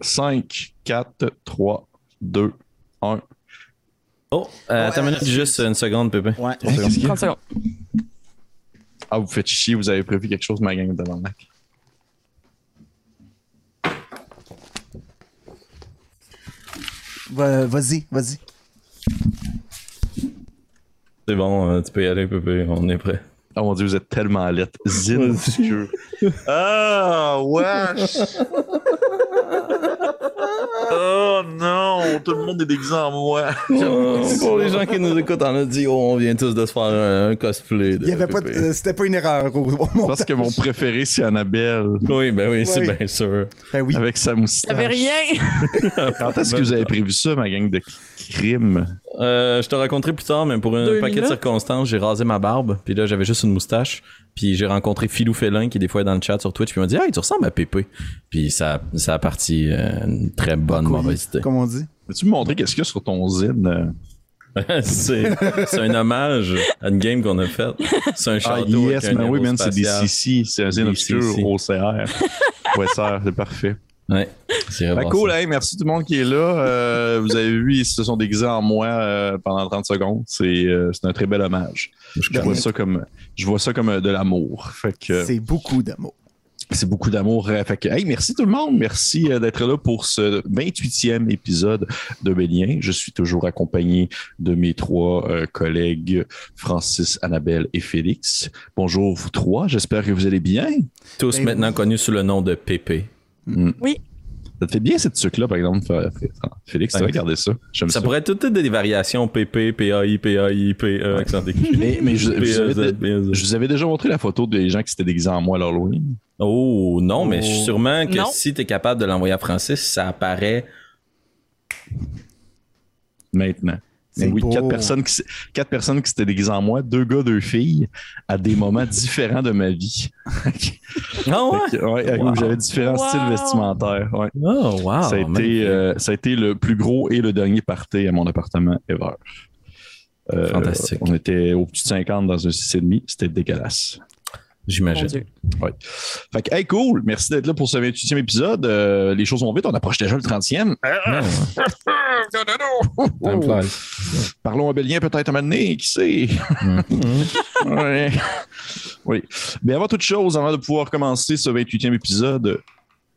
5, 4, 3, 2, 1. Oh, euh, attends une minute, juste une seconde, Pépé. Ouais. Trois secondes. Qu'est-ce qu'il y a? 30 secondes. Ah, vous faites chier, vous avez prévu quelque chose, ma gang de. Va- Vas-y, vas-y. C'est bon, euh, tu peux y aller, Pépé, on est prêt. Oh mon dieu, vous êtes tellement lettre. Zine. Ah, wesh! Oh tout le monde est déguisé en moi. Oh, pour les gens qui nous écoutent en audio, on vient tous de se faire un, un cosplay. De Il y avait pas, euh, c'était pas une erreur au, au Je pense que mon préféré, c'est Annabelle. Oui, ben oui, c'est bien sûr. Ben oui. Avec sa moustache. T'avais rien. Quand est-ce que vous avez prévu ça, ma gang de crime? Euh, je te raconterai plus tard, mais pour un Deux paquet de circonstances, j'ai rasé ma barbe, puis là j'avais juste une moustache, puis j'ai rencontré Philou Félin qui des fois est dans le chat sur Twitch, puis il m'a dit "Hey, tu ressembles à Pépé." Puis ça ça a parti euh, une très bonne mauvaise idée. Comme on dit. Peux-tu me montrer qu'est-ce qu'il y a sur ton zine? c'est c'est un hommage à une game qu'on a faite. C'est un Ah, château yes, avec un man, oui, man, c'est des. CC. C'est un zine obscur au CR. Ouais, ça, c'est parfait. Ouais, c'est Ben, vraiment cool, hey, merci tout le monde qui est là. Euh, vous avez vu, ils se sont déguisés en moi euh, pendant 30 secondes. C'est euh, c'est un très bel hommage. Je vois ça comme, je vois ça comme euh, de l'amour. C'est beaucoup d'amour. c'est beaucoup d'amour. Fait que, hey, merci tout le monde. Merci d'être là pour ce 28e épisode de Bélien. Je suis toujours accompagné de mes trois euh, collègues, Francis, Annabelle et Félix. Bonjour vous trois. J'espère que vous allez bien. Tous Ben, maintenant connus sous le nom de Pépé. Oui. Ça te fait bien cette truc-là, par exemple, Félix, tu Ouais. vas regarder ça. Ça. Ça pourrait être toutes des variations PP, PAI, PAI, PE, accent. Mais, mais je, je vous avais, PEZ, PEZ. je vous avais déjà montré la photo des gens qui s'étaient déguisés en moi à l'Halloween. Oh non, mais Oh. sûrement que Non. si t'es capable de l'envoyer à Francis, ça apparaît. Maintenant. Mais oui, beau. quatre personnes, qui, quatre personnes qui s'étaient déguisées en moi, deux gars, deux filles, à des moments différents de ma vie. Ah ouais? Ouais, Wow. J'avais différents Wow. styles vestimentaires. ouais. Oh wow. ça, a été, euh, ça a été le plus gros et le dernier party à mon appartement ever. Euh, Fantastique. On était au-dessus de 50 dans un 6,5. C'était dégueulasse. J'imagine. Dieu. Fait que, hey, cool. Merci d'être là pour ce 28e épisode. Euh, les choses vont vite. On approche déjà le 30e. Ah, time flies. Parlons à Bélien peut-être un moment donné, qui sait? Ouais. Oui. Mais avant toute chose, avant de pouvoir commencer ce 28e épisode,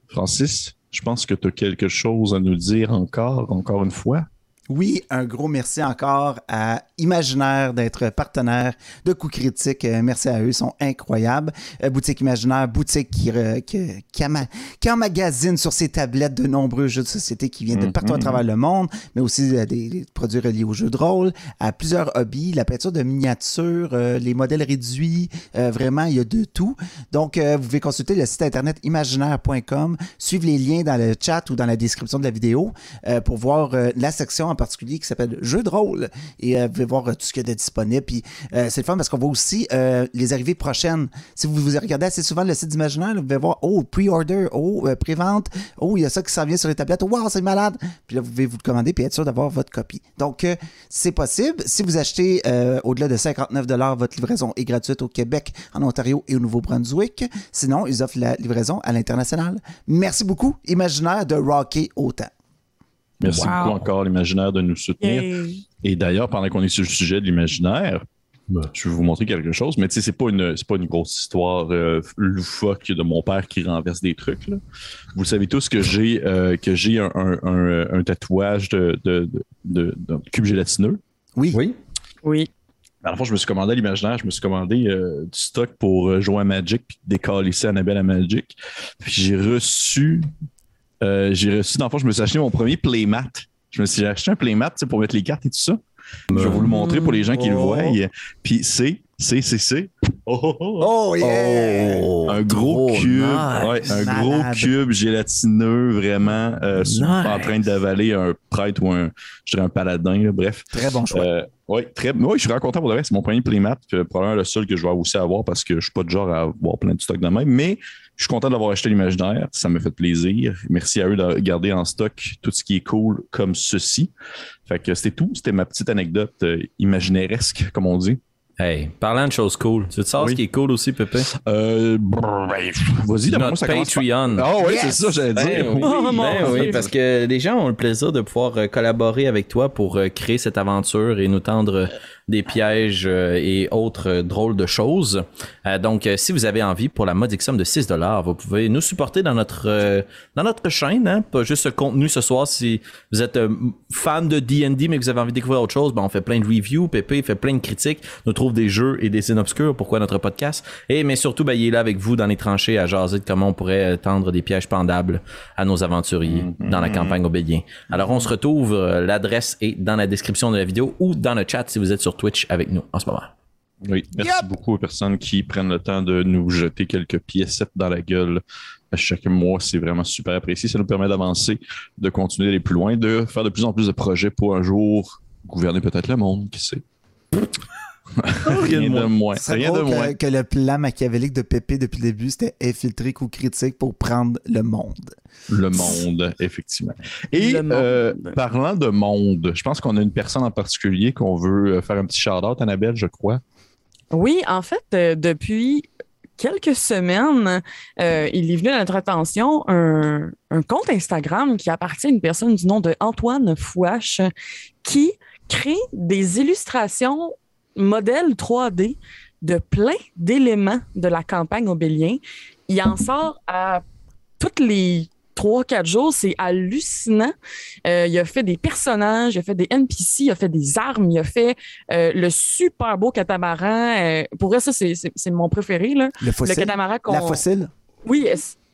Francis, je pense que tu as quelque chose à nous dire encore, encore une fois. Oui, un gros merci encore à Imaginaire d'être partenaire de Coup Critique. Euh, merci à eux, ils sont incroyables. Euh, boutique Imaginaire, boutique qui, qui, qui, ama- qui emmagasine sur ses tablettes de nombreux jeux de société qui viennent de partout à travers le monde, mais aussi euh, des, des produits reliés aux jeux de rôle, à plusieurs hobbies, la peinture de miniatures, euh, les modèles réduits, euh, vraiment, il y a de tout. Donc, euh, vous pouvez consulter le site internet imaginaire.com, suivre les liens dans le chat ou dans la description de la vidéo pour voir la section en particulier qui s'appelle Jeux de rôle. Et euh, vous pouvez voir euh, tout ce qu'il y a de disponible. Puis euh, c'est le fun parce qu'on voit aussi les arrivées prochaines. Si vous, vous regardez assez souvent le site d'Imaginaire, vous pouvez voir, oh, pre-order, oh, pré-vente, oh, il y a ça qui s'en vient sur les tablettes, wow, c'est malade. Puis là, vous pouvez vous le commander puis être sûr d'avoir votre copie. Donc, c'est possible. Si vous achetez au-delà de 59 votre livraison est gratuite au Québec, en Ontario et au Nouveau-Brunswick. Sinon, ils offrent la livraison à l'international. Merci beaucoup, Imaginaire, de rocker autant. Merci Wow. beaucoup encore, l'imaginaire, de nous soutenir. Yay. Et d'ailleurs, pendant qu'on est sur le sujet de l'imaginaire, je vais vous montrer quelque chose, mais tu sais, c'est pas une, c'est pas une grosse histoire euh, loufoque de mon père qui renverse des trucs. Là. Vous savez tous que j'ai euh, que j'ai un, un- un- un tatouage de, de, de, de- de cube gélatineux. Oui. Oui. Oui. Dans le fond, je me suis commandé à l'imaginaire, je me suis commandé euh, du stock pour jouer à Magic puis décalisser Annabelle à Magic. Puis j'ai reçu, euh, j'ai reçu, dans le fond, je me suis acheté mon premier playmat. Je me suis acheté un playmat pour mettre les cartes et tout ça. Je vais vous le montrer pour les gens qui le Oh. voient. Puis c'est, c'est, c'est, c'est. Oh, oh, oh. Oh, yeah! Oh, un gros cube, nice. ouais, un Malade. gros cube gélatineux, vraiment, euh, Nice. en train d'avaler un prêtre ou un, je dirais un paladin, là, bref. Très bon choix. Euh, oui, très. Oui, je suis vraiment content pour le reste. C'est mon premier playmat. probablement le seul que je vais aussi avoir parce que je suis pas de genre à avoir plein de stock de même. Mais je suis content d'avoir acheté l'imaginaire. Ça me fait plaisir. Merci à eux de garder en stock tout ce qui est cool comme ceci. Fait que c'était tout. C'était ma petite anecdote euh, imaginaire-esque, comme on dit. Hey, parlant de choses cool, tu veux savoir Oui. ce qui est cool aussi, Pépé? Euh, ben, vas-y, par- Patreon. Ah oui, Yes! c'est ça, j'allais dire. Ben oui, Oh, ben oui, parce que les gens ont le plaisir de pouvoir euh, collaborer avec toi pour euh, créer cette aventure et nous tendre euh, des pièges et autres drôles de choses. Donc, si vous avez envie, pour la modique somme de 6 dollars, vous pouvez nous supporter dans notre dans notre chaîne, hein, pas juste ce contenu ce soir. Si vous êtes fan de D&D mais que vous avez envie de découvrir autre chose, ben on fait plein de reviews, Pépé fait plein de critiques, nous trouve des jeux et des scènes obscures. Pourquoi notre podcast? Et mais surtout, ben, il est là avec vous dans les tranchées à jaser de comment on pourrait euh, tendre des pièges pendables à nos aventuriers dans la campagne Obélien. Alors on se retrouve. euh, L'adresse est dans la description de la vidéo ou dans le chat si vous êtes sur Twitch avec nous en ce moment. Oui, merci beaucoup aux personnes qui prennent le temps de nous jeter quelques piécettes dans la gueule à chaque mois. C'est vraiment super apprécié. Ça nous permet d'avancer, de continuer d'aller plus loin, de faire de plus en plus de projets pour un jour gouverner peut-être le monde, qui sait? Rien de moins. Rien de moins. que, que le plan machiavélique de Pépé depuis le début, c'était infiltrer coup critique pour prendre le monde. Le monde, effectivement. Et monde. euh, parlant de monde, je pense qu'on a une personne en particulier qu'on veut euh, faire un petit shout-out, Annabelle, je crois. Oui, en fait, euh, depuis quelques semaines, euh, il est venu à notre attention un, un compte Instagram qui appartient à une personne du nom de Antoine Fouache qui crée des illustrations modèles 3D de plein d'éléments de la campagne Obélien. Il en sort à toutes les trois, quatre jours. C'est hallucinant. Euh, il a fait des personnages, il a fait des NPC, il a fait des armes, il a fait euh, le super beau catamaran. euh, pour vrai, ça, c'est- c'est c'est mon préféré. Là. Le Le catamaran qu'on... La fossile? Oui,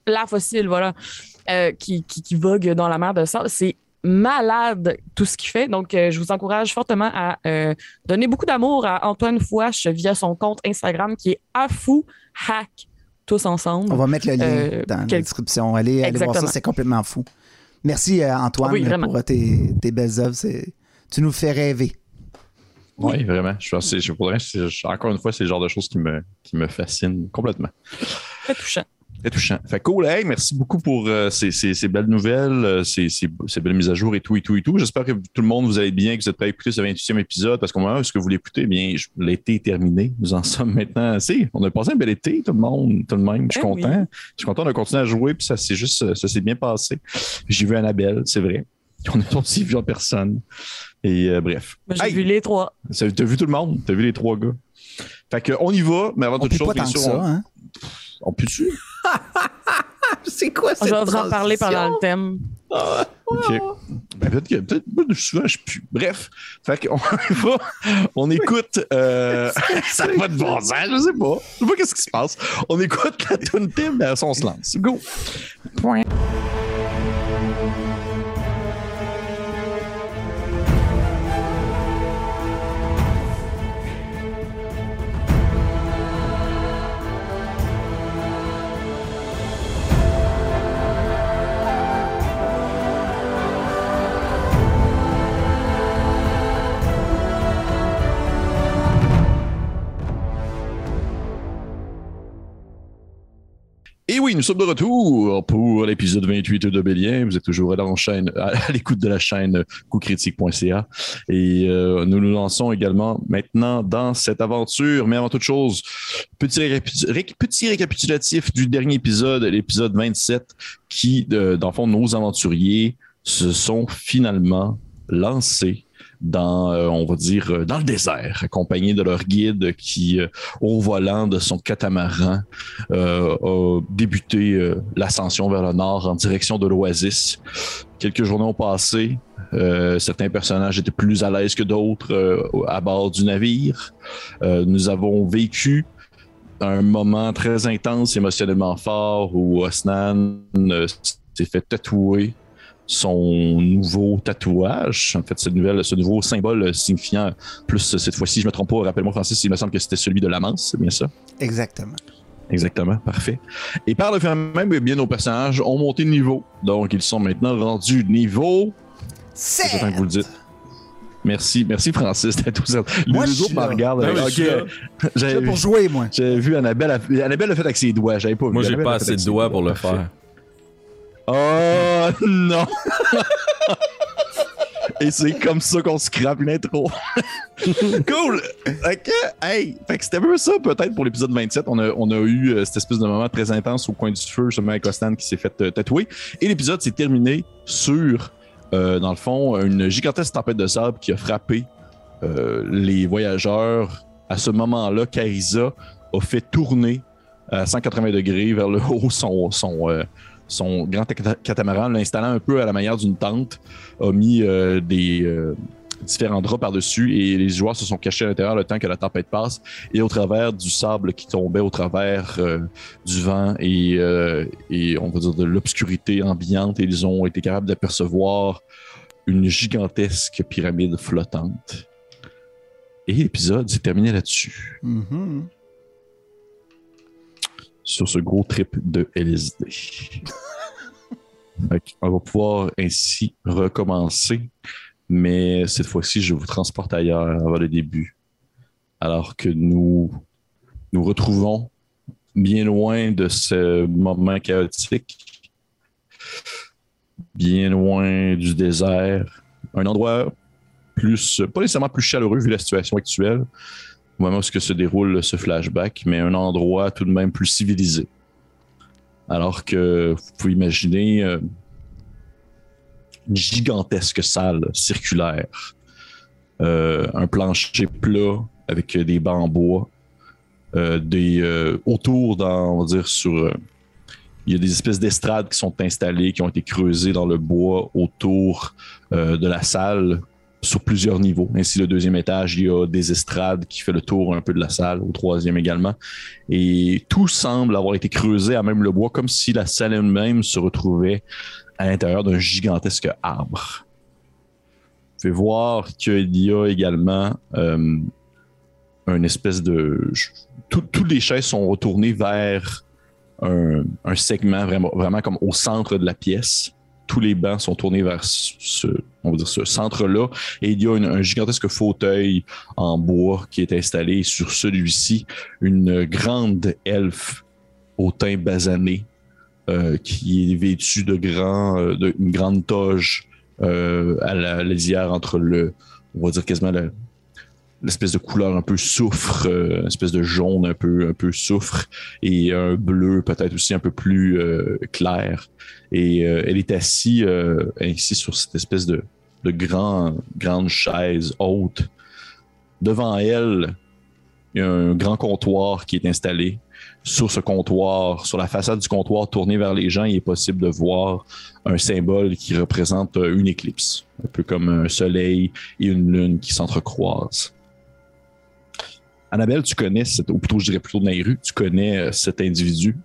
la fossile, voilà, qui, qui, qui vogue dans la mer de sable. C'est malade tout ce qu'il fait. Donc, euh, je vous encourage fortement à euh, donner beaucoup d'amour à Antoine Fouache via son compte Instagram qui est Afou Hack, tous ensemble. On va mettre le lien Euh, dans la description. Allez, allez voir ça, c'est complètement fou. Merci euh, Antoine Ah oui, vraiment. pour euh, tes, tes belles œuvres. Tu nous fais rêver. Oui, vraiment. Je je pourrais- c'est- je- encore une fois, c'est le genre de choses qui me, qui me fascinent complètement. Très touchant. Très touchant. Fait cool, hey, merci beaucoup pour euh, ces, ces- ces belles nouvelles, euh, ces, ces- ces belles mises à jour et tout et tout et tout. J'espère que tout le monde vous allez bien, que vous êtes prêts à écouter ce 28e épisode parce qu'au moment où est-ce que vous l'écoutez, eh bien, l'été est terminé. Nous en sommes maintenant assez. On a passé un bel été, tout le monde, tout de même. Je suis Eh oui. content. Je suis content de continuer à jouer, puis ça s'est juste, ça s'est bien passé. J'ai vu Annabelle, c'est vrai. On a aussi vu en personne. Et euh, bref. J'ai Hey, vu les trois. T'as vu tout le monde? T'as vu les trois gars? Fait que on y va, mais avant On toute chose, pas bien tant que sûr, ça. on, Hein? On peut-tu? C'est quoi Je vais vous en parler pendant le thème. OK. Ben, peut-être que peut-être moi, souvent je pue. Bref, fait qu'on va, on écoute euh, ça va de bon sens, je sais pas. Je sais pas qu'est-ce qui se passe. On écoute la tune thème, ben, on se lance. Go. Point. Nous sommes de retour pour l'épisode 28 de Bélien. Vous êtes toujours à, l'écoute de la chaîne coupcritique.ca. Et euh, nous nous lançons également maintenant dans cette aventure. Mais avant toute chose, petit récapitulatif du dernier épisode, l'épisode 27, qui, euh, dans le fond, nos aventuriers se sont finalement lancés dans, euh, on va dire, euh, dans le désert, accompagnés de leur guide qui, euh, au volant de son catamaran, a débuté l'ascension vers le nord en direction de l'oasis. Quelques journées ont passé. Certains personnages étaient plus à l'aise que d'autres à bord du navire. Nous avons vécu un moment très intense, émotionnellement fort, où Osnan s'est fait tatouer son nouveau tatouage. En fait, cette nouvelle, ce nouveau symbole signifiant plus cette fois-ci, je me trompe pas, rappelle-moi Francis, il me semble que c'était celui de la manse, c'est bien ça? Exactement. Exactement, parfait. Et par le fait même, eh bien, nos personnages ont monté de niveau. Donc, ils sont maintenant rendus niveau. C'est temps que vous le dites. Merci, merci Francis d'être tout ça. Les Moi, je deux suis autres me là. regardent. J'avais pour jouer, moi. j'avais vu Annabelle, Annabelle l'a fait avec ses doigts. J'avais pas vu. Moi, j'ai pas assez de doigts pour le Parfait. faire. Oh non! Et c'est comme ça qu'on scrape une intro. cool! Ok, hey! Fait que c'était un peu ça, peut-être, pour l'épisode 27. On a, on a eu euh, cette espèce de moment très intense au coin du feu, justement, avec Ostan qui s'est fait euh, tatouer. Et l'épisode s'est terminé sur, euh, dans le fond, une gigantesque tempête de sable qui a frappé les voyageurs. À ce moment-là, Carissa a fait tourner à 180 degrés vers le haut son, son grand cata- catamaran, l'installant un peu à la manière d'une tente, a mis euh, des euh, différents draps par-dessus et les joueurs se sont cachés à l'intérieur le temps que la tempête passe et au travers du sable qui tombait au travers euh, du vent et, et on va dire de l'obscurité ambiante, ils ont été capables d'apercevoir une gigantesque pyramide flottante. Et l'épisode s'est terminé là-dessus, Mhm. Sur ce gros trip de LSD. On va pouvoir ainsi recommencer, mais cette fois-ci, je vous transporte ailleurs avant le début. Alors que nous nous retrouvons bien loin de ce moment chaotique, bien loin du désert, un endroit plus, pas nécessairement plus chaleureux vu la situation actuelle, au moment où se déroule ce flashback, mais un endroit tout de même plus civilisé. Alors que vous pouvez imaginer euh, une gigantesque salle circulaire, euh, un plancher plat avec des bancs en bois, euh, des euh, autour dans, on va dire sur, euh, il y a des espèces d'estrades qui sont installées, qui ont été creusées dans le bois autour euh, de la salle sur plusieurs niveaux. Ainsi, le deuxième étage, il y a des estrades qui fait le tour un peu de la salle, au troisième également. Et tout semble avoir été creusé à même le bois, comme si la salle elle-même se retrouvait à l'intérieur d'un gigantesque arbre. Vous pouvez voir qu'il y a également euh, une espèce de... tout- Toutes les chaises sont retournées vers un, segment vraiment comme au centre de la pièce. Tous les bancs sont tournés vers ce, centre-là. Et il y a un gigantesque fauteuil en bois qui est installé. Sur celui-ci, une grande elfe au teint basané euh, qui est vêtue de grand, euh, grande toge euh, à la lisière entre le, on va dire quasiment le- l'espèce de couleur un peu soufre, euh, une espèce de jaune un peu, un peu soufre et un bleu peut-être aussi un peu plus euh, clair. Et euh, elle est assise ainsi sur cette espèce de, de grand, grande chaise haute. Devant elle, il y a un grand comptoir qui est installé. Sur ce comptoir, sur la façade du comptoir tourné vers les gens, il est possible de voir un symbole qui représente une éclipse, un peu comme un soleil et une lune qui s'entrecroisent. Annabelle, tu connais, ou plutôt je dirais plutôt Nairu, tu connais euh, cet individu.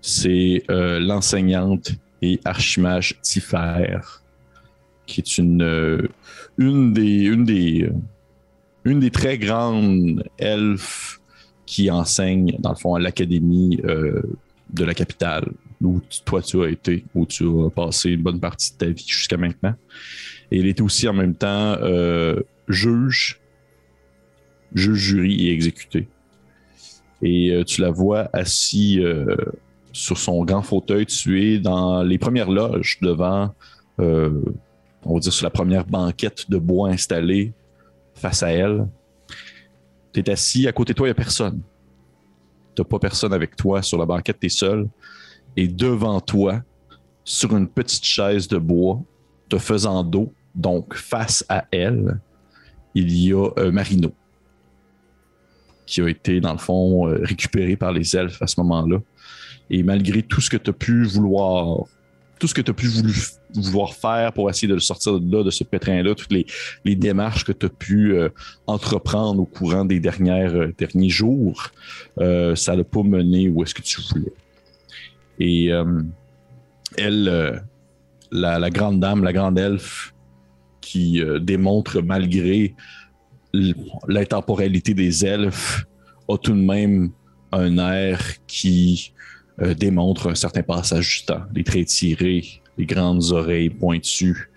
C'est euh, l'enseignante et archimage Tifer, qui est une, euh, une des, une des, une des très grandes elfes qui enseigne, dans le fond, à l'académie de la capitale, où toi tu as été, où tu as passé une bonne partie de ta vie jusqu'à maintenant. Et il était aussi en même temps juge, juge, jury et exécuté. Et euh, tu la vois assis euh, sur son grand fauteuil, tu es dans les premières loges devant, euh, on va dire sur la première banquette de bois installée face à elle. Tu es assis, à côté de toi, il n'y a personne. Tu pas personne avec toi sur la banquette, tu es seul. Et devant toi, sur une petite chaise de bois, te faisant dos, donc face à elle, il y a Marino, qui a été, dans le fond, euh, récupéré par les elfes à ce moment-là. Et malgré tout ce que tu as pu vouloir, tout ce que tu as pu voulu- vouloir faire pour essayer de le sortir de là, de ce pétrin-là, toutes les, les démarches que tu as pu euh, entreprendre au courant des dernières, euh, derniers jours, ça n'a pas mené où est-ce que tu voulais. Et elle, la, la grande dame, la grande elfe, qui démontre malgré l- l'intemporalité des elfes, a tout de même un air qui euh, démontre un certain passage du temps. Les traits tirés, les grandes oreilles pointues,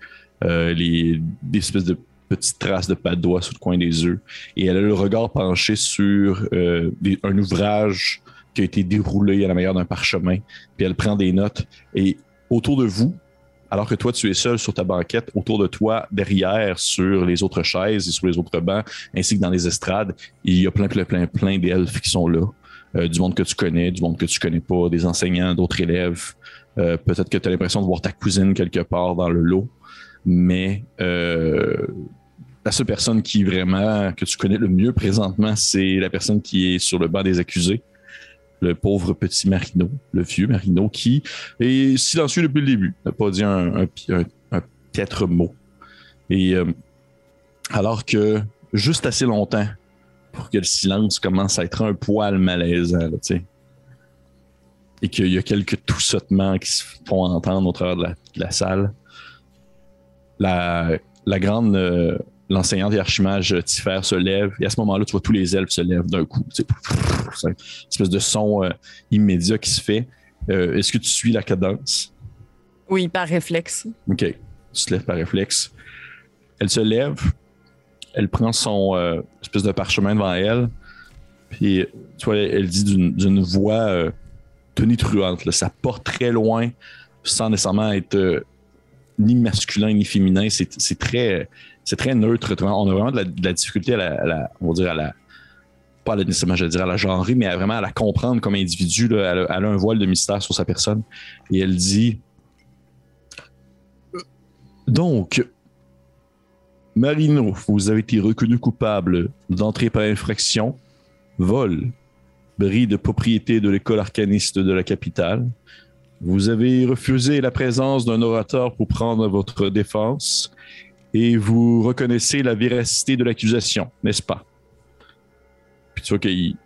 euh, les, des espèces de petites traces de pas de doigts sur le coin des yeux. Et elle a le regard penché sur euh, un ouvrage qui a été déroulé à la manière d'un parchemin. Puis elle prend des notes. Et autour de vous, alors que toi, tu es seul sur ta banquette, autour de toi, derrière, sur les autres chaises et sur les autres bancs, ainsi que dans les estrades, il y a plein, plein, plein, plein d'elfes qui sont là. Euh, du monde que tu connais, du monde que tu connais pas, des enseignants, d'autres élèves. Euh, peut-être que tu as l'impression de voir ta cousine quelque part dans le lot, mais euh, la seule personne qui vraiment que tu connais le mieux présentement, c'est la personne qui est sur le banc des accusés, le pauvre petit Marino, le vieux Marino, qui est silencieux depuis le début, n'a pas dit un, un, mot. Et euh, alors que juste assez longtemps pour que le silence commence à être un poil malaisant, là. Et qu'il y a quelques toussotements qui se font entendre au travers de la, salle. La, la grande, euh, l'enseignante et archimage Tiffer se lève, et à ce moment-là, tu vois tous les elfes se lèvent d'un coup. C'est une espèce de son euh, immédiat qui se fait. Euh, Est-ce que tu suis la cadence? Oui, par réflexe. OK. Tu te lèves par réflexe. Elle se lève. Elle prend son euh, espèce de parchemin devant elle. Puis, tu vois, elle, dit d'une voix tonitruante. là. Ça porte très loin, sans nécessairement être ni masculin ni féminin. C'est c'est très, c'est très neutre. On a vraiment de la, difficulté à la, on va dire à la, pas à la, nécessairement, je vais dire à la genrer, mais à vraiment à la comprendre comme individu. là. Elle, elle a un voile de mystère sur sa personne. Et elle dit donc, Marino, vous avez été reconnu coupable d'entrée par infraction, vol, bris de propriété de l'école arcaniste de la capitale. Vous avez refusé la présence d'un orateur pour prendre votre défense et vous reconnaissez la véracité de l'accusation, n'est-ce pas? Puis tu vois il-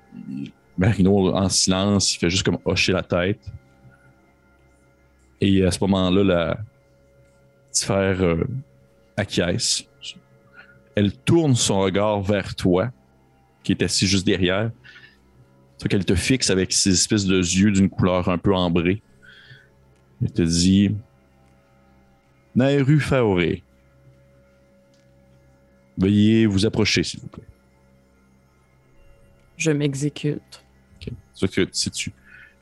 Marino, en silence, il fait juste comme hocher la tête. Et à ce moment-là, la, Tiffer euh, acquiesce. Elle tourne son regard vers toi, qui est assis juste derrière. Tu vois qu'elle te fixe avec ces espèces de yeux d'une couleur un peu ambrée. Elle te dit Nairu Faoré, veuillez vous approcher, s'il vous plaît. Je m'exécute. Ok. Tu vois que si tu,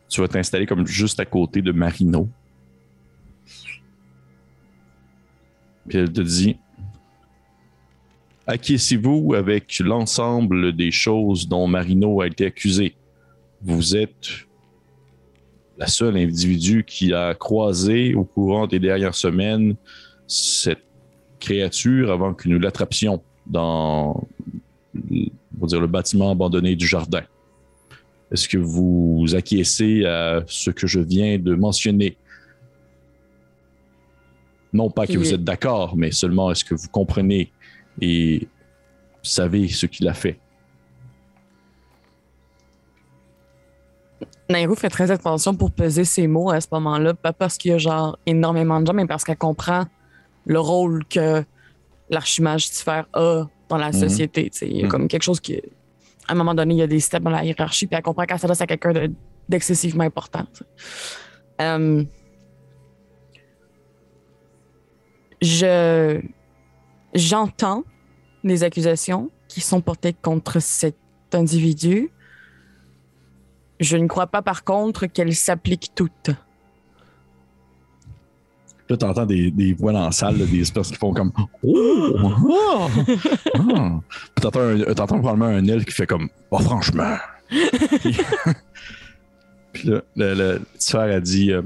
tu vas t'installer comme juste à côté de Marino. Puis elle te dit Acquiescez-vous avec l'ensemble des choses dont Marino a été accusé. Vous êtes la seule individu qui a croisé au courant des dernières semaines cette créature avant que nous l'attrapions dans on va dire, le bâtiment abandonné du jardin. Est-ce que vous acquiescez à ce que je viens de mentionner? Non pas que vous êtes d'accord, mais seulement est-ce que vous comprenez et savez ce qu'il a fait? Nairou fait très attention pour peser ses mots à ce moment-là, pas parce qu'il y a genre énormément de gens, mais parce qu'elle comprend le rôle que l'archimage Tiffer a dans la Mhm. société, société. Il y a Mhm. comme quelque chose qui, à un moment donné, il y a des steps dans la hiérarchie, puis elle comprend qu'elle s'adresse à quelqu'un de- d'excessivement important. Euh, je j'entends les accusations qui sont portées contre cet individu. Je ne crois pas, par contre, qu'elles s'appliquent toutes. Là, tu entends des, des voix dans la salle, là, des espèces qui font comme Oh! Ah! Ah! Puis t'entends, t'entends probablement un aile qui fait comme Oh, franchement. Puis, Puis là, le, le Tiffer a dit euh,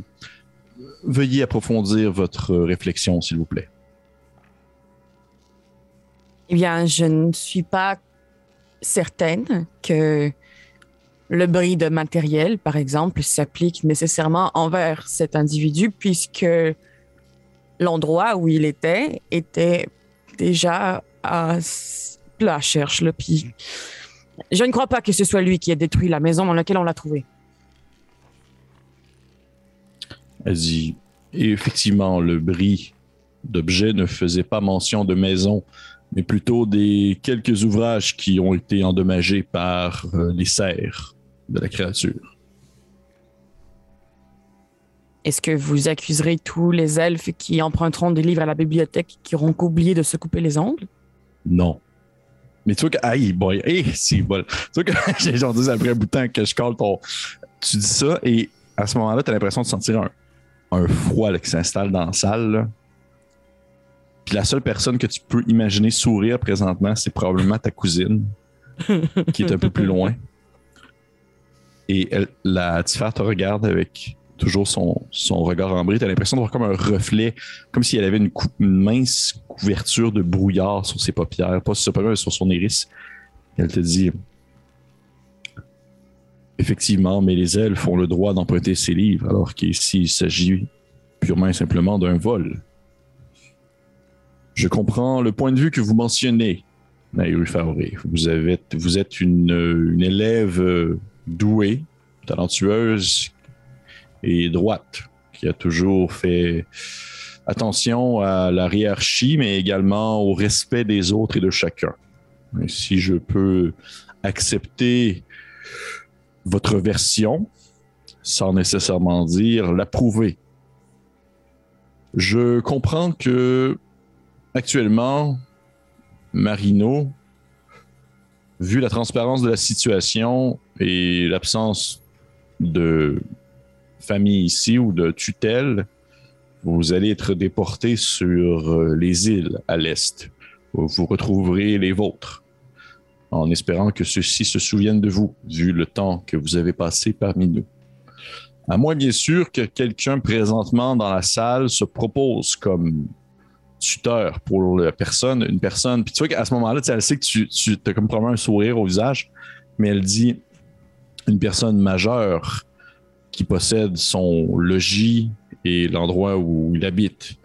Veuillez approfondir votre réflexion, s'il vous plaît. Eh bien, je ne suis pas certaine que le bris de matériel, par exemple, s'applique nécessairement envers cet individu, puisque l'endroit où il était était déjà à la cherche. Là, puis je ne crois pas que ce soit lui qui ait détruit la maison dans laquelle on l'a trouvé. Elle dit effectivement, le bris d'objets ne faisait pas mention de maison, mais plutôt des quelques ouvrages qui ont été endommagés par euh, les serres de la créature. Est-ce que vous accuserez tous les elfes qui emprunteront des livres à la bibliothèque qui auront oublié de se couper les ongles? Non. Mais tu vois que, aïe, boy, hey, c'est bol. Tu vois que j'ai genre dit après un bout de temps que je colle ton. Tu dis ça et à ce moment-là, tu as l'impression de sentir un, un froid qui s'installe dans la salle. là. Puis la seule personne que tu peux imaginer sourire présentement, c'est probablement ta cousine, qui est un peu plus loin. Et la Tiffer te regarde avec toujours son, son regard ambré. Tu as l'impression d'avoir comme un reflet, comme si elle avait une, mince couverture de brouillard sur ses paupières, pas sur ses sur son iris. Elle te dit Effectivement, mais les elfes ont le droit d'emprunter ces livres, alors qu'ici il s'agit purement et simplement d'un vol. Je comprends le point de vue que vous mentionnez, Naïru Faoré. Vous, vous êtes une, une élève euh, douée, talentueuse et droite, qui a toujours fait attention à la hiérarchie, mais également au respect des autres et de chacun. Si je peux accepter votre version, sans nécessairement dire l'approuver. Je comprends que actuellement, Marino, vu la transparence de la situation et l'absence de famille ici ou de tutelle, vous allez être déporté sur euh, les îles à l'est. Vous retrouverez les vôtres, en espérant que ceux-ci se souviennent de vous, vu le temps que vous avez passé parmi nous. À moins, bien sûr, que quelqu'un présentement dans la salle se propose comme tuteur pour la personne, une personne. Puis tu vois qu'à ce moment-là, elle sait que tu, tu as comme probablement un sourire au visage, mais elle dit une personne majeure possède son logis et l'endroit où il habite.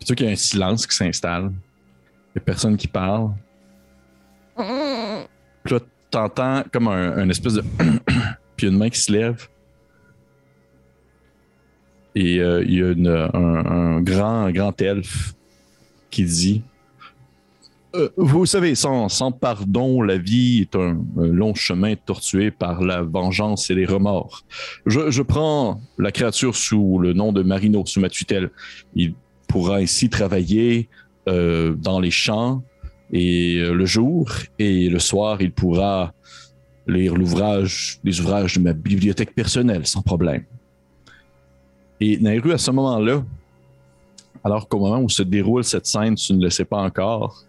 Tu vois qu'il y a un silence qui s'installe. Il n'y a personne qui parle. Puis là, t'entends comme un, espèce de. Puis une main qui se lève. Et euh, il y a un, grand, grand elfe qui dit Euh, Vous savez, sans, pardon, la vie est un, long chemin tortué par la vengeance et les remords. Je, prends la créature sous le nom de Marino, sous ma tutelle. Il pourra ici travailler euh, dans les champs et euh, le jour, et le soir, il pourra lire l'ouvrage, les ouvrages de ma bibliothèque personnelle sans problème. Et Nairu, à ce moment-là, alors qu'au moment où se déroule cette scène, tu ne le sais pas encore,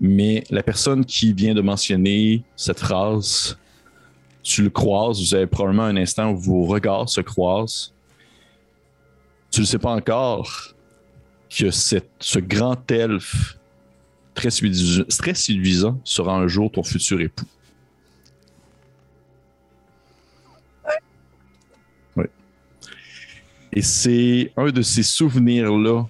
mais la personne qui vient de mentionner cette phrase, tu le croises, vous avez probablement un instant où vos regards se croisent. Tu ne sais pas encore que ce grand elfe très, séduisant- très séduisant sera un jour ton futur époux. Et c'est un de ces souvenirs-là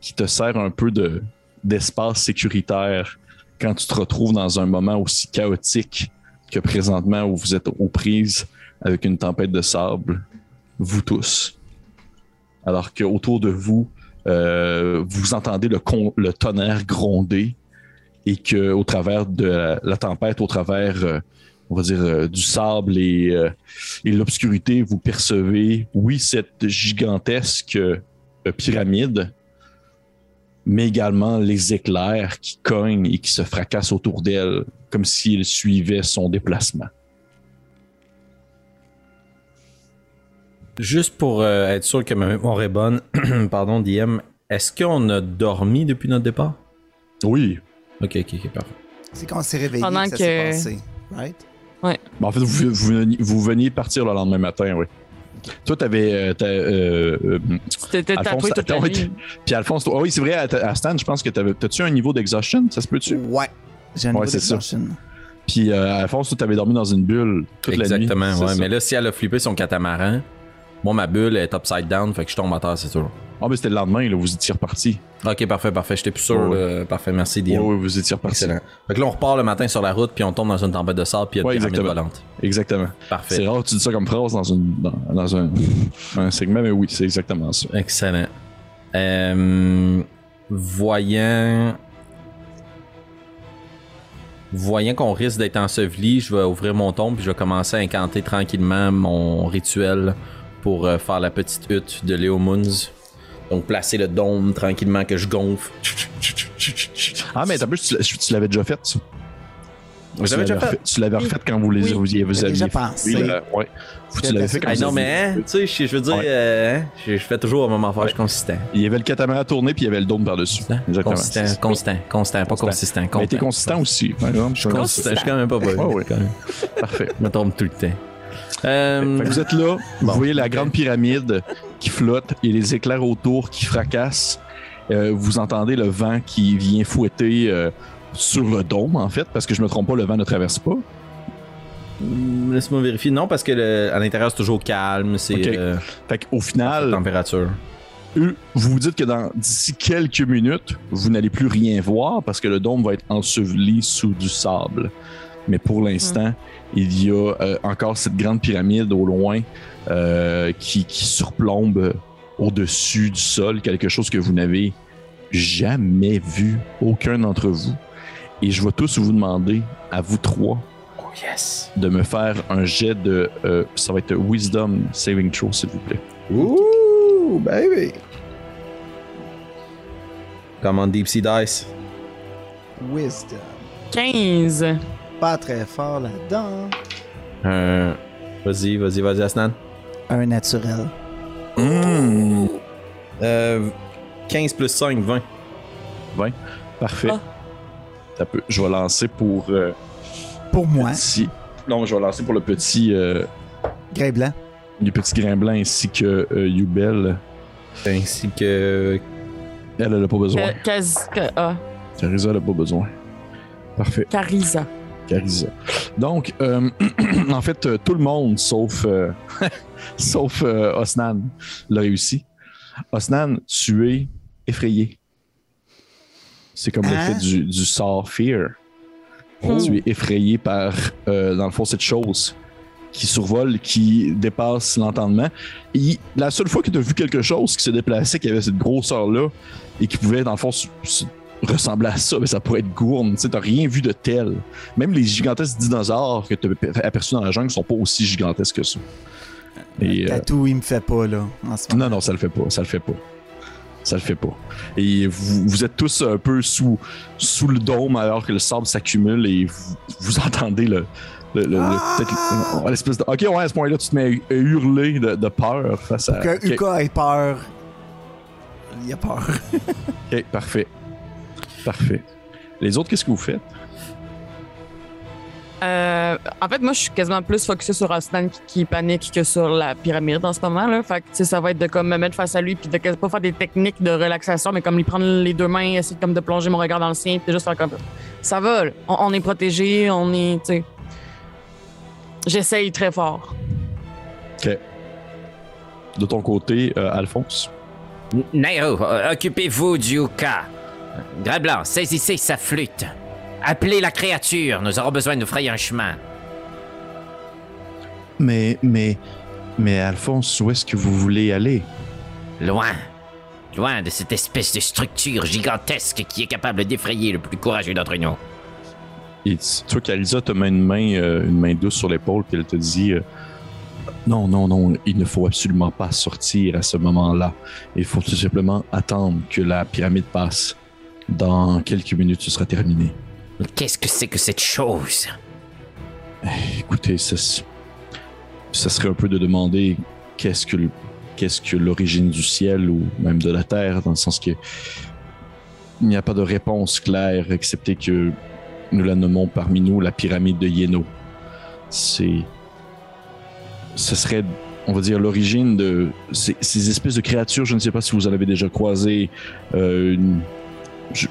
qui te sert un peu de, d'espace sécuritaire quand tu te retrouves dans un moment aussi chaotique que présentement où vous êtes aux prises avec une tempête de sable, vous tous. Alors qu'autour de vous, euh, vous entendez le, tonnerre gronder et que au travers de la, tempête, au travers, euh, on va dire, euh, du sable et, euh, et l'obscurité, vous percevez, oui, cette gigantesque pyramide, mais également les éclairs qui cognent et qui se fracassent autour d'elle, comme s'ils suivaient son déplacement. Juste pour euh, être sûr que ma mémoire est bonne, pardon, DM, est-ce qu'on a dormi depuis notre départ? Oui. Ok, ok, ok, parfait. C'est quand on s'est réveillé Pendant que ça s'est que- passé. Right? Ben, en fait, vous, vous veniez partir le lendemain matin, oui. Toi, t'avais. Euh, t'as, euh, euh, T'étais tatoué toute la nuit. puis Alphonse, toi- ah oui, c'est vrai, à, à Stan, je pense que t'avais. T'as-tu un niveau d'exhaustion? Ça se peut-tu? Ouais. J'ai un Ouais, niveau d'exhaustion. Puis euh, Alphonse, toi, t'avais dormi dans une bulle toute la nuit. Exactement, ouais. Mais là, si elle a flippé son catamaran, moi, ma bulle est upside down, fait que je tombe à terre, c'est sûr. Ah, mais c'était le lendemain, là, vous étiez reparti. Ok, parfait, parfait. J'étais plus sûr. Ouais. là. Parfait, merci, Oui, DM. oui, vous étiez reparti. Excellent. Fait que là, on repart le matin sur la route, puis on tombe dans une tempête de sable, puis il y a Ouais, une pyramide exactement. volante. Exactement. Parfait. C'est rare que tu dis ça comme phrase dans, une, dans, dans un, un segment, mais oui, c'est exactement ça. Excellent. Euh, voyant. Voyant qu'on risque d'être enseveli, je vais ouvrir mon tombe puis je vais commencer à incanter tranquillement mon rituel pour euh, faire la petite hutte de Léo Moons. Donc placer le dôme tranquillement que je gonfle. Ah, mais t'as plus, tu, tu l'avais déjà fait, ça. Vous Tu avez déjà l'avais fait? refait- Tu l'avais refait quand vous les Oui. vous vous aviez déjà pensé. Oui, là, ouais. Vous, tu l'avais fait quand Ah, vous non, mais hein, tu sais, je veux dire, Ouais. euh, hein, je, je fais toujours un moment fort, je suis consistant. Il y avait le catamaran tourné puis il y avait le dôme par-dessus. Exactement. Consistant, constant, constant, pas Constant. consistant, Mais t'es constant. consistant aussi, par exemple. Je suis consistant, je suis quand même pas bon. Parfait. Je me trompe tout le temps. Euh, Fait que vous êtes là, vous voyez la grande pyramide qui flotte et les éclairs autour qui fracassent. Euh, vous entendez le vent qui vient fouetter euh, sur le dôme, en fait, parce que je me trompe pas, le vent ne traverse pas. hum, Laisse-moi vérifier. Non, parce que le- à l'intérieur, c'est toujours calme. C'est Ok. euh, Fait qu'au final, température. vous vous dites que dans d'ici quelques minutes, vous n'allez plus rien voir parce que le dôme va être enseveli sous du sable. Mais pour l'instant, il y a euh, encore cette grande pyramide au loin euh, qui, qui surplombe au-dessus du sol, quelque chose que vous n'avez jamais vu, aucun d'entre vous. Et je vais tous vous demander, à vous trois, Oh yes. de me faire un jet de... euh, ça va être Wisdom Saving Throw, s'il vous plaît. Ouh, baby. Comment Deep Sea Dice? Wisdom. 15. Pas très fort là-dedans. Euh, vas-y, vas-y, vas-y, Asnan. Un naturel. Euh, 15 plus 5, 20. Parfait. Ah. Je vais lancer pour euh, Pour moi, petit. Non, je vais lancer pour le petit, euh, Grey Blanc. le petit grain blanc ainsi que euh, Yubel. Ainsi que. Elle, elle a pas besoin. Ca- Caz- ca- ah, Carissa, elle a pas besoin. Parfait. Carisa. Carissa. Donc, euh, en fait, euh, tout le monde, sauf, euh, sauf euh, Osnan, l'a réussi. Osnan, tu es effrayé. C'est comme Hein? l'effet du, du sort Fear. Oh. Tu es effrayé par, dans le fond, cette chose qui survole, qui dépasse l'entendement. Et la seule fois que tu as vu quelque chose qui se déplaçait, qui avait cette grosseur-là, et qui pouvait, dans le fond, se- se- ressembler à ça, mais ça pourrait être gourne. Tu n'as rien vu de tel. Même les gigantesques dinosaures que tu as aperçus dans la jungle sont pas aussi gigantesques que ça. Et, euh, Tatou, il me fait pas, là, en ce moment. non, non, ça le fait pas. Ça le fait pas. Ça le fait pas. Et vous, vous êtes tous un peu sous, sous le dôme alors que le sable s'accumule et vous, vous entendez le. le- le- Ah! le- de- Ok, ouais, à ce point-là, tu te mets à hurler de, de peur face à. Que ok, Uka ait peur. Il a peur. ok, parfait. Parfait. Les autres, qu'est-ce que vous faites? Euh, en fait, moi, je suis quasiment plus focusé sur Aslan qui, qui panique que sur la pyramide en ce moment. Là. Fait que, tu sais, ça va être de comme me mettre face à lui puis de pas faire des techniques de relaxation, mais comme lui prendre les deux mains, essayer comme de plonger mon regard dans le sien, puis juste faire comme ça va. On, on est protégé, on est, sais. J'essaye très fort. Ok. De ton côté, euh, Alphonse? Nairo, occupez-vous du Yuka. Grès Blanc, saisissez sa flûte. Appelez la créature, nous aurons besoin de nous frayer un chemin. Mais, mais, mais Alphonse, où est-ce que vous voulez aller? Loin. Loin de cette espèce de structure gigantesque qui est capable d'effrayer le plus courageux d'entre nous. Et tu tu vois qu'Alisa te met une main, euh, une main douce sur l'épaule, puis elle te dit euh, Non, non, non, il ne faut absolument pas sortir à ce moment-là. Il faut tout simplement attendre que la pyramide passe. Dans quelques minutes, ce sera terminé. Qu'est-ce que c'est que cette chose? Écoutez, ça, ça serait un peu de demander qu'est-ce que qu'est-ce que l'origine du ciel ou même de la terre, dans le sens que il n'y a pas de réponse claire, excepté que nous la nommons parmi nous la pyramide de Yéno. C'est, ce serait, on va dire, l'origine de ces, ces espèces de créatures. Je ne sais pas si vous en avez déjà croisé, euh, une- je-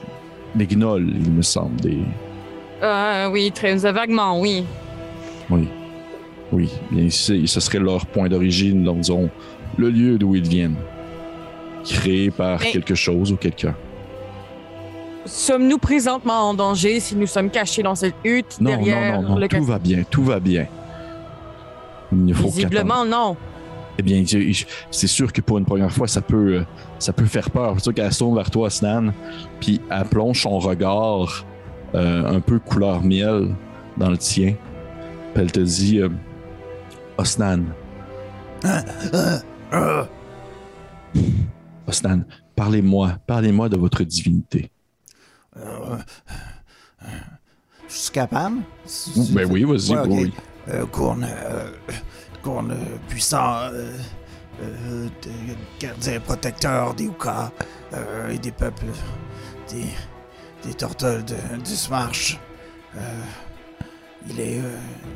des gnolls, il me semble, des, Euh, oui, très vaguement, oui. Oui. Oui. Bien, c'est- ce serait leur point d'origine, donc disons, le lieu d'où ils viennent. Créé par Mais- quelque chose ou quelqu'un. Sommes-nous présentement en danger si nous sommes cachés dans cette hutte Non, derrière non, non, non. le Tout va bien, tout va bien. Il ne faut qu'attendre. Visiblement, non. Eh bien, c'est sûr que pour une première fois, ça peut, euh, ça peut faire peur. C'est sûr qu'elle se tourne vers toi, Snan, puis elle plonge son regard euh, un peu couleur miel dans le tien. Puis elle te dit euh, Osnan. Osnan, parlez-moi, parlez-moi de votre divinité. Je suis capable? Ben oui, vas-y, Ouais, ok. oui. Euh, Gourne, euh, puissant, euh, euh, gardien protecteur des Uka euh, et des peuples, des, des tortelles de, du Smarsh. Euh, il est,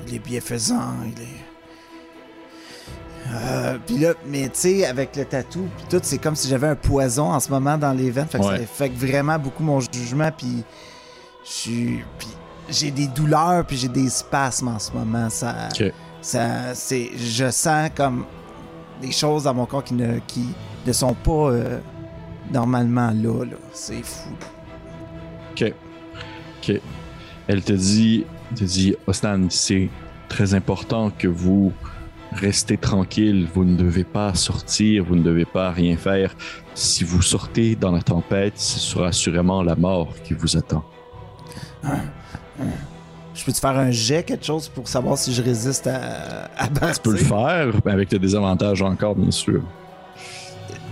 il est bienfaisant, il est. Euh, puis là, mais tu sais, avec le tatou, puis tout, c'est comme si j'avais un poison en ce moment dans les veines. Fait que Ouais. ça affecte vraiment beaucoup mon jugement. Puis j'ai des douleurs, puis j'ai des spasmes en ce moment. Ça. Ça c'est, je sens comme des choses dans mon corps qui ne, qui ne sont pas euh, normalement là. là. C'est fou. OK. OK. Elle te dit, te dit, Ostan, c'est très important que vous restez tranquille. Vous ne devez pas sortir, vous ne devez pas rien faire. Si vous sortez dans la tempête, ce sera assurément la mort qui vous attend. Je peux-tu faire un jet, quelque chose, pour savoir si je résiste à, à Tu peux le partir? faire, mais avec tes désavantages encore, bien sûr.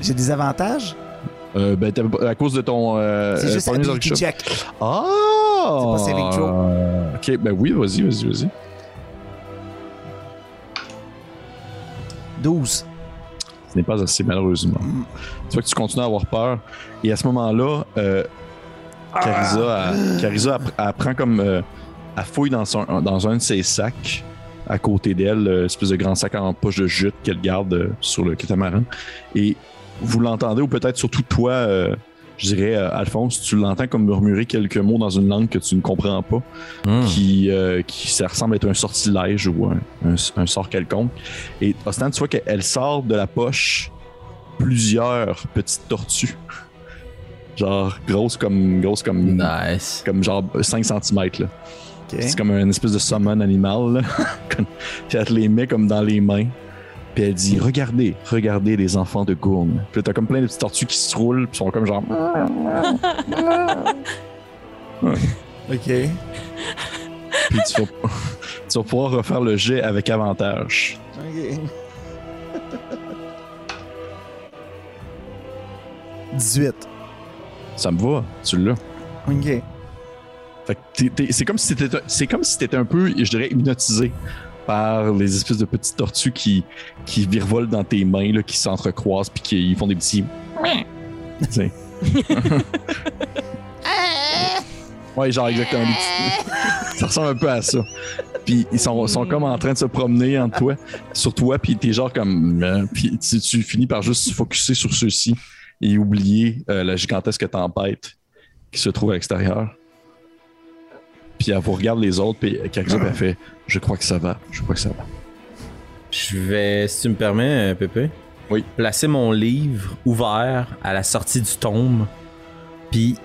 J'ai des avantages? Euh, ben, à cause de ton. Euh, C'est juste euh, premier ability check. Ah! C'est pas saving throw. Euh, Ok, ben oui, vas-y, vas-y, vas-y. 12. Ce n'est pas assez, malheureusement. Tu vois que tu continues à avoir peur. Et à ce moment-là, euh, Carissa, elle, Carissa, elle, elle prend comme. Elle fouille dans, son, dans un de ses sacs à côté d'elle, euh, espèce de grand sac en poche de jute qu'elle garde euh, sur le catamaran. Et vous l'entendez, ou peut-être surtout toi, euh, je dirais, euh, Alphonse, tu l'entends comme murmurer quelques mots dans une langue que tu ne comprends pas Hmm. qui, euh, qui ça ressemble être un sortilège ou un, un- un sort quelconque. Et Ostan, tu vois qu'elle sort de la poche plusieurs petites tortues. Genre grosses comme grosses comme Nice. comme genre 5 cm là. C'est comme une espèce de summon animal là. Puis elle te les met comme dans les mains. Puis elle dit Regardez, regardez les enfants de Gourne. Puis t'as comme plein de petites tortues qui se roulent, puis sont comme genre Ok. Puis tu vas, tu vas pouvoir refaire le jet avec avantage. Ok. 18. Ça me va, tu l'as. Ok. C'est comme si t'étais, c'est comme si t'étais un peu, je dirais, hypnotisé par les espèces de petites tortues qui, qui virevolent dans tes mains, là, qui s'entrecroisent puis qui font des petits. Ouais, genre exactement. ça ressemble un peu à ça. Puis ils sont, sont comme en train de se promener entre toi, sur toi, puis t'es genre comme. euh, puis tu, tu finis par juste se focuser sur ceux-ci et oublier euh, la gigantesque tempête qui se trouve à l'extérieur. Puis elle vous regarde les autres, puis Carissa, puis elle fait Je crois que ça va, je crois que ça va. Je vais, si tu me permets, euh, Pépé, Oui. placer mon livre ouvert à la sortie du tome, puis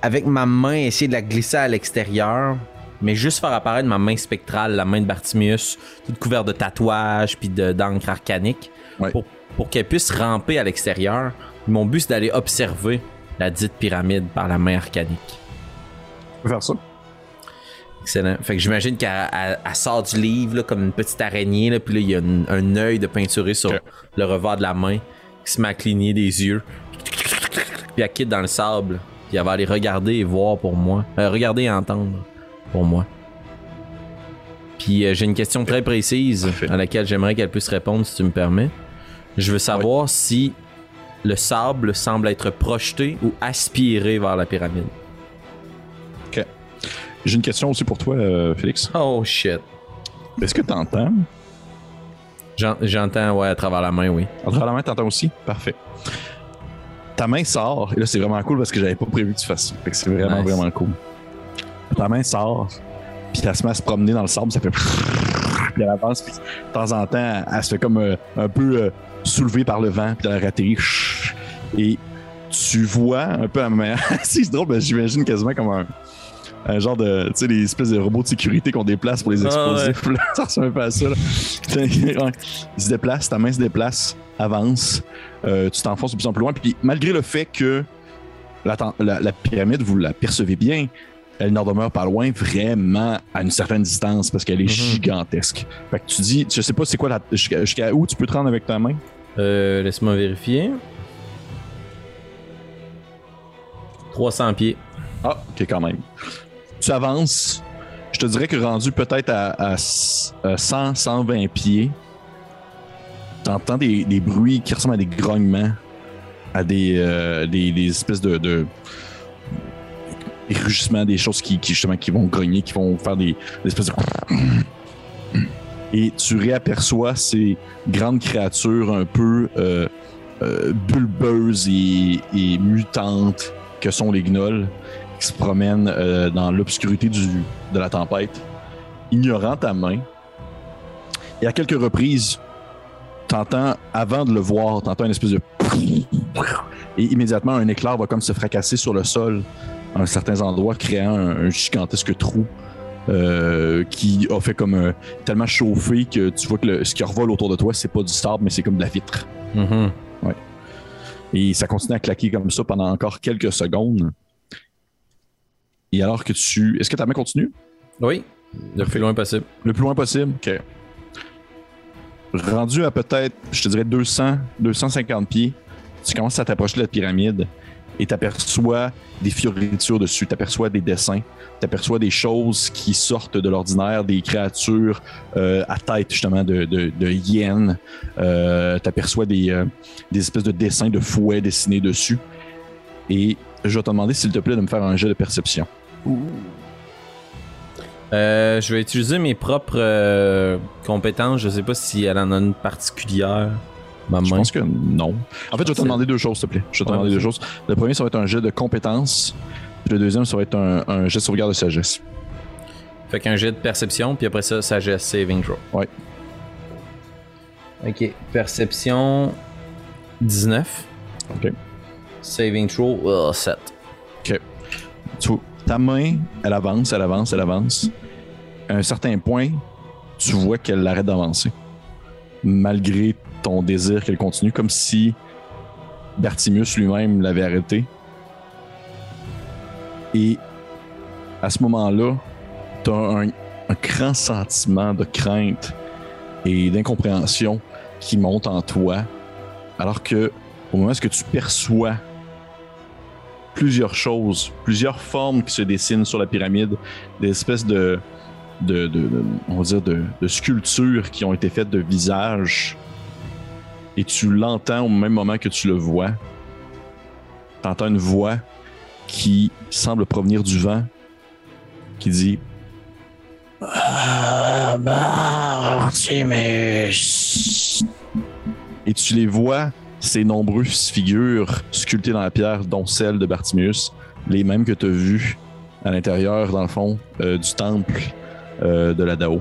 avec ma main essayer de la glisser à l'extérieur, mais juste faire apparaître ma main spectrale, la main de Bartimius, toute couverte de tatouages puis de- d'encre arcanique, Ouais. pour, pour qu'elle puisse ramper à l'extérieur. Mon but, c'est d'aller observer la dite pyramide par la main arcanique. Je peux faire ça. Excellent. Fait que j'imagine qu'elle elle- elle sort du livre là, comme une petite araignée, là, puis là, il y a une- un œil de peinturé sur le revers de la main qui se met à cligner des yeux. Puis elle quitte dans le sable. Puis elle va aller regarder et voir pour moi. Euh, regarder et entendre pour moi. Puis euh, j'ai une question très précise Parfait. à laquelle j'aimerais qu'elle puisse répondre si tu me permets. Je veux savoir si le sable semble être projeté ou aspiré vers la pyramide. J'ai une question aussi pour toi, euh, Félix. Oh shit. Est-ce que t'entends? J'en- J'entends, ouais, à travers la main, oui. À travers la main, t'entends aussi? Parfait. Ta main sort, et là, c'est vraiment cool parce que j'avais pas prévu que tu fasses ça. Fait que c'est vraiment, Nice. vraiment cool. Ta main sort, puis elle se met à se promener dans le sable, ça fait. Puis elle avance, puis de temps en temps, elle se fait comme euh, un peu euh, soulevée par le vent, puis elle atterrit. Et tu vois un peu à ma c'est drôle, j'imagine quasiment comme un, un genre de. Tu sais, les espèces de robots de sécurité qu'on déplace pour les Ah, explosifs. là. ça ressemble un peu à ça. Là. Il se déplace, ta main se déplace, avance. euh, tu t'enfonces de plus en plus loin. Puis malgré le fait que la, la- la pyramide, vous la percevez bien, elle n'en demeure pas loin, vraiment à une certaine distance parce qu'elle est gigantesque. Fait que tu dis, je sais pas c'est quoi jusqu'à où tu peux te rendre avec ta main? Euh, laisse-moi vérifier. 300 pieds. Ah, ok, quand même. Tu avances. Je te dirais que rendu peut-être à, à à 100, 120 pieds, t'entends des, des bruits qui ressemblent à des grognements, à des, euh, espèces de, de des rugissements, des choses qui, justement qui vont grogner, qui vont faire des, des espèces de et tu réaperçois ces grandes créatures un peu euh, euh, bulbeuses et, et mutantes que sont les gnolls qui se promènent euh, dans l'obscurité de la tempête, ignorant ta main. Et à quelques reprises, t'entends, avant de le voir, t'entends une espèce de... Et immédiatement, un éclair va comme se fracasser sur le sol à certains endroits, créant un, un gigantesque trou euh, qui a fait comme un- tellement chauffé que tu vois que le- ce qui revole autour de toi, c'est pas du sable, mais c'est comme de la vitre. Mhm. Et ça continue à claquer comme ça pendant encore quelques secondes. Et alors que tu. Est-ce que ta main continue? Oui, le plus loin possible. Le plus loin possible? OK. Rendu à peut-être, je te dirais 200, 250 pieds, tu commences à t'approcher de la pyramide et t'aperçois des fioritures dessus, t'aperçois des dessins, t'aperçois des choses qui sortent de l'ordinaire, des créatures euh, à tête justement de, de, de hyènes, euh, t'aperçois des, euh, des espèces de dessins de fouets dessinés dessus. Et je vais te demander, s'il te plaît, de me faire un jet de perception. Euh, je vais utiliser mes propres euh, compétences. Je sais pas si elle en a une particulière. Ma Je pense que non. En fait, je vais te demander deux choses, s'il te plaît. Je vais te Ouais, demander deux choses. Le premier, ça va être un jet de compétences. Puis le deuxième, ça va être un, un jet de sauvegarde de sagesse. Fait qu'un jet de perception, puis après ça, sagesse saving throw. Ouais. Ok. Perception 19. Ok. Saving throw oh, 7. Tu vois, ta main, elle avance, elle avance, elle avance. À un certain point, tu vois qu'elle arrête d'avancer. Malgré ton désir qu'elle continue, comme si Bertimus lui-même l'avait arrêté. Et à ce moment-là, tu as un, un grand sentiment de crainte et d'incompréhension qui monte en toi, alors que au moment où tu perçois plusieurs choses, plusieurs formes qui se dessinent sur la pyramide, des espèces de, de, de- de- on va dire de, de sculptures qui ont été faites de visages. Et tu l'entends au même moment que tu le vois. Tu entends une voix qui semble provenir du vent, qui dit Ah, Bartimus. Et tu les vois, ces nombreuses figures sculptées dans la pierre, dont celle de Bartimius, les mêmes que tu as vues à l'intérieur, dans le fond, euh, du temple euh, de la Dao.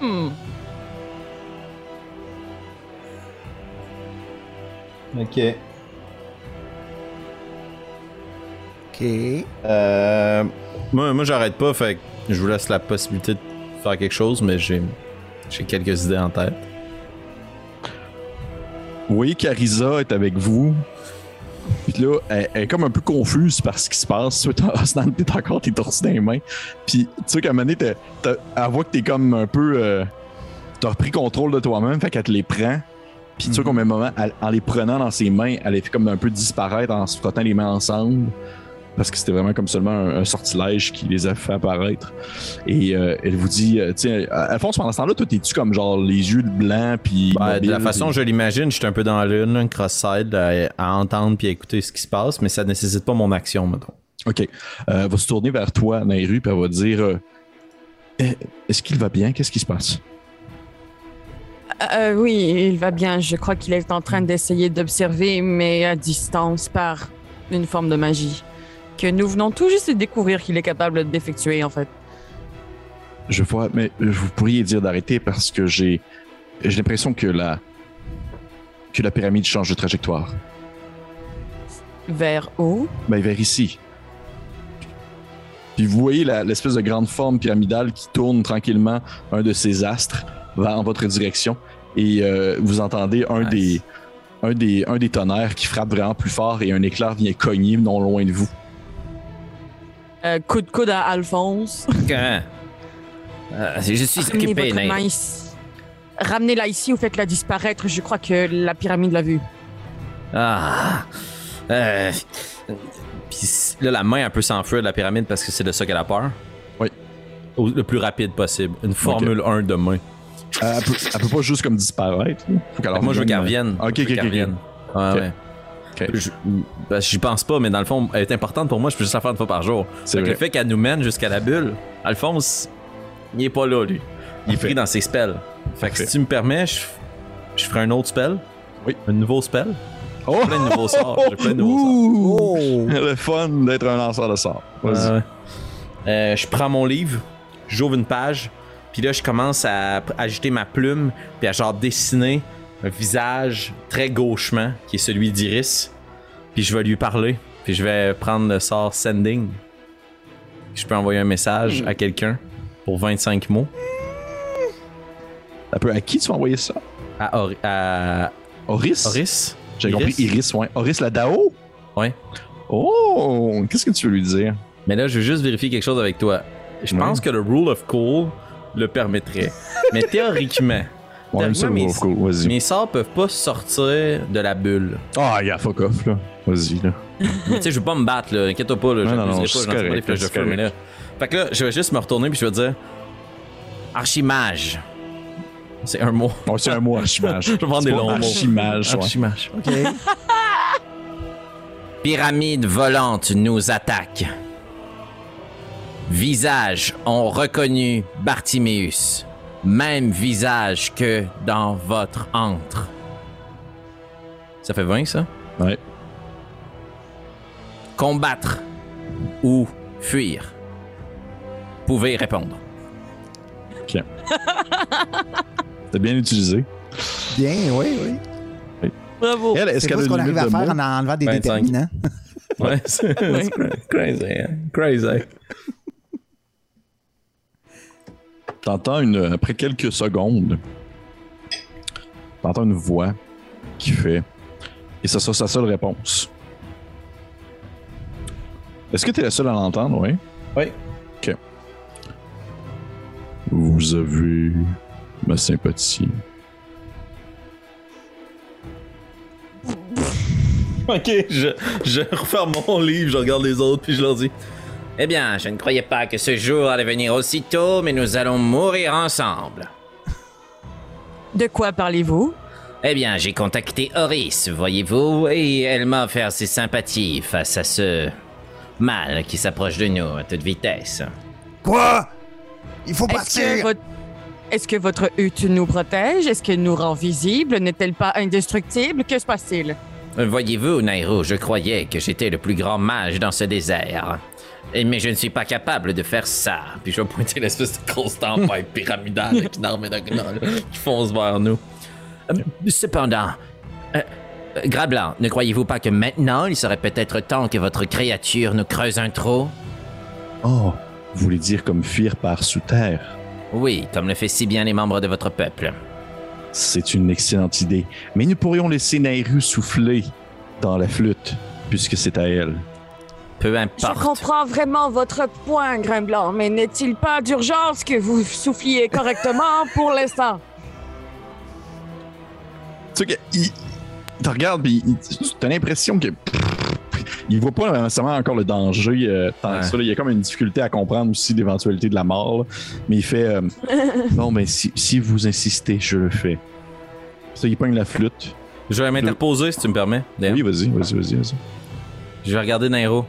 Hmm. Ok. OK. Euh, moi, moi j'arrête pas, fait que je vous laisse la possibilité de faire quelque chose, mais j'ai, j'ai quelques idées en tête. Oui, Carissa est avec vous. Puis là, elle, elle est comme un peu confuse par ce qui se passe. Osnan, t'es encore tes dans les mains. Puis tu sais qu'à un moment donné, t'as- t'as- elle voit que t'es comme un peu... euh, t'as repris contrôle de toi-même, fait qu'elle te les prend. Puis tu sais qu'au même moment, elle- en les prenant dans ses mains, elle les fait comme un peu disparaître en se frottant les mains ensemble. Parce que c'était vraiment comme seulement un, un sortilège qui les a fait apparaître. Et euh, elle vous dit, euh, sais, Alphonse, pendant ce temps-là, toi, t'es-tu comme genre les yeux blancs, puis... Ben, de la façon je l'imagine, j'étais un peu dans la lune, un cross-side, à, à entendre puis à écouter ce qui se passe, mais ça nécessite pas mon action, mettons. OK. Euh, elle va se tourner vers toi dans les rues puis elle va dire euh, Eh, Est-ce qu'il va bien? Qu'est-ce qui se passe? Euh, oui, il va bien. Je crois qu'il est en train d'essayer d'observer, mais à distance, par une forme de magie. Que nous venons tout juste de découvrir qu'il est capable d'effectuer, en fait. Je vois, mais vous pourriez dire d'arrêter parce que j'ai j'ai l'impression que la que la pyramide change de trajectoire. Vers où? Ben, vers ici. Puis vous voyez l'espèce de grande forme pyramidale qui tourne tranquillement un de ces astres va en votre direction et euh, vous entendez un Nice. des un des un des tonnerres qui frappe vraiment plus fort et un éclair vient cogner non loin de vous. Euh, Coup de coude à Alphonse. Euh, je suis Ramenez occupé, votre main Nair. ici. Ramenez-la ici ou faites-la disparaître. Je crois que la pyramide l'a vue. Ah. Euh, Puis là, la main un peu s'enfuir de la pyramide parce que c'est de ça qu'elle a peur? Oui. Au- le plus rapide possible. Une Formule 1 de main. Euh, elle, peut, elle peut pas juste comme disparaître. là. Faut qu'elle moi, je veux qu'elle revienne. revienne. Ok, Je veux ok, qu'elle ok, ok. revienne. Ouais, Ok. ouais. Je- ben, J'y pense pas, mais dans le fond, elle est importante pour moi. Je peux juste la faire une fois par jour. Le fait qu'elle nous mène jusqu'à la bulle, Alphonse, il est pas là, lui. Il est pris dans ses spells. Fait que si tu me permets, je, je ferai un autre spell. Oui. Un nouveau spell. Oh! Plein de nouveaux sorts. J'ai plein de nouveaux sorts. Ouh! Le fun d'être un lanceur de sorts. Vas-y. Ouais. Euh, je prends mon livre, j'ouvre une page, puis là, je commence à agiter ma plume, puis à genre dessiner un visage très gauchement, qui est celui d'Iris. Puis je vais lui parler, puis je vais prendre le sort Sending. Je peux envoyer un message à quelqu'un pour 25 mots peu, à qui tu vas envoyer ça? à, Ori- à Oris? Oris. J'ai compris Iris, ouais. Oris la Dao? Ouais. Oh! Qu'est-ce que tu veux lui dire? Mais là, je veux juste vérifier quelque chose avec toi. Je pense que le Rule of Cool le permettrait. Mais théoriquement, Ouais, même ça, vas-y. mes sorts peuvent pas sortir de la bulle. Ah, il y a fuck off, là. Vas-y, là. Tu sais, je veux pas me battre, là. Inquiète-toi pas, là. Non, non, non, c'est pas, sais pas correct, des flèches de c'est feu, mais là. Fait que là, je vais juste me retourner puis je vais dire. Archimage. C'est un mot. Bon, c'est un mot archimage. Je vais prendre des longs mots. Archimage, ouais. Archimage. OK. Pyramide volante nous attaque. Visage ont reconnu Bartiméus. Même visage que dans votre antre. Ça fait 20, ça? Ouais. Combattre ou fuir? Pouvez répondre. T'as bien utilisé. Bien, oui, oui. Bravo. Elle, est-ce qu'elle a ce qu'on arrive à de faire mots? en enlevant des 25. déterminants? Ouais, c'est c'est crazy, hein? Crazy. T'entends une. Après quelques secondes, t'entends une voix qui fait. Et ça sera sa seule réponse. Est-ce que t'es la seule à l'entendre, oui? Oui. Ok. Vous avez ma sympathie. Ok, je, je referme mon livre, je regarde les autres puis je leur dis. Eh bien, je ne croyais pas que ce jour allait venir aussitôt, mais nous allons mourir ensemble. De quoi parlez-vous? Eh bien, j'ai contacté Horis, voyez-vous, et elle m'a offert ses sympathies face à ce mal qui s'approche de nous à toute vitesse. Quoi? Il faut Est-ce que, partir! votre... Est-ce que votre hutte nous protège? Est-ce qu'elle nous rend visibles? N'est-elle pas indestructible? Que se passe-t-il? Voyez-vous, Nairo, je croyais que j'étais le plus grand mage dans ce désert. Et- Mais je ne suis pas capable de faire ça. Puis je vais pointer l'espèce de grosse tempête pyramidale avec une armée de gnolls qui fonce vers nous. Euh, Cependant, euh, euh, Grablan, ne croyez-vous pas que maintenant, il serait peut-être temps que votre créature nous creuse un trou? Oh, vous voulez dire comme fuir par sous terre? Oui, comme le fait si bien les membres de votre peuple. C'est une excellente idée. Mais nous pourrions laisser Nairu souffler dans la flûte, puisque c'est à elle. Peu Je importe. comprends vraiment votre point, Grimblanc, mais n'est-il pas d'urgence que vous souffliez correctement pour l'instant? Tu sais il, te regarde, puis il- t'as l'impression que. Il voit pas nécessairement encore le danger euh, tant que ça. là. Il y a comme une difficulté à comprendre aussi l'éventualité de la mort. là. Mais il fait euh, Bon, ben, si, si vous insistez, je le fais. Ça, il pogne la flûte. Je vais m'interposer si tu me permets. Oui, vas-y, vas-y, vas-y. vas-y. Je vais regarder Nairo.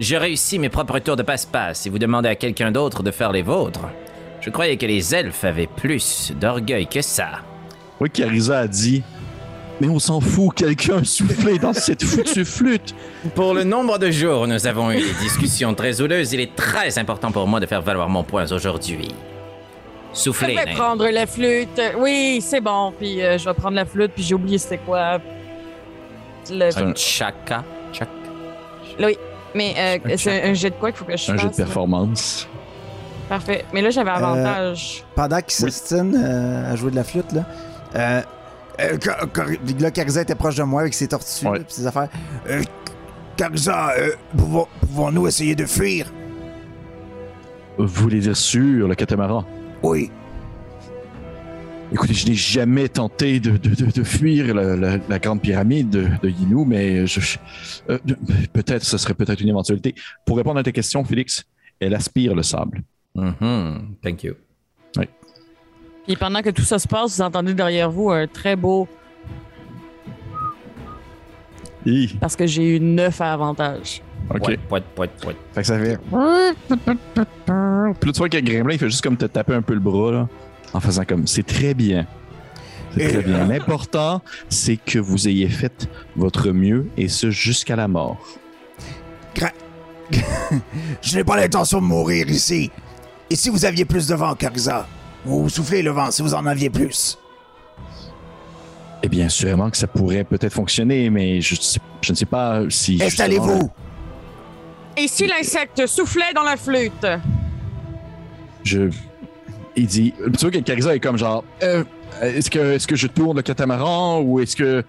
Je réussis mes propres tours de passe-passe et vous demandez à quelqu'un d'autre de faire les vôtres. Je croyais que les elfes avaient plus d'orgueil que ça. Oui, Carissa a dit Mais on s'en fout, quelqu'un a soufflé dans cette foutue flûte. Pour le nombre de jours où nous avons eu des discussions très houleuses, il est très important pour moi de faire valoir mon point aujourd'hui. Je Soufflez, vais Nairo. prendre la flûte. Oui, c'est bon. Puis euh, je vais prendre la flûte, puis j'ai oublié c'était quoi. Le... Un, Chaka. Chaka. Oui, mais euh, c'est un, un jet de quoi qu'il faut que je un fasse? jeu de performance. Parfait. Mais là, j'avais avantage. Pendant qu'il s'ostine euh, à jouer de la flûte, là, euh, euh, là, Carissa était proche de moi avec ses tortues Ouais. et ses affaires. Euh, euh, pouvons- pouvons-nous essayer de fuir? Vous voulez dire sur le catamaran? Oui. Écoutez, je n'ai jamais tenté de, de- de- de fuir la, la- la grande pyramide de, de Yinou, mais je- je- euh, peut-être, ce serait peut-être une éventualité. Pour répondre à ta question, Félix, elle aspire le sable. Mhm. Thank you. Puis pendant que tout ça se passe, vous entendez derrière vous un très beau Hi, parce que j'ai eu 9 à avantage. OK. Poit, poit, poit, poit. Fait que ça fait. Puis là, tu vois que Gremlin, il fait juste comme te taper un peu le bras, là, en faisant comme c'est très bien. C'est très bien. L'important, c'est que vous ayez fait votre mieux et ce jusqu'à la mort. Je n'ai pas l'intention de mourir ici. Et si vous aviez plus de vent, Carza Vous soufflez le vent si vous en aviez plus. Eh bien, sûrement que ça pourrait peut-être fonctionner, mais je, je ne sais pas si. justement, Installez-vous. Et si l'insecte soufflait dans la flûte? Je. Il dit. Tu vois que Carissa est comme genre. Euh, est-ce que, est-ce que je tourne le catamaran ou est-ce que.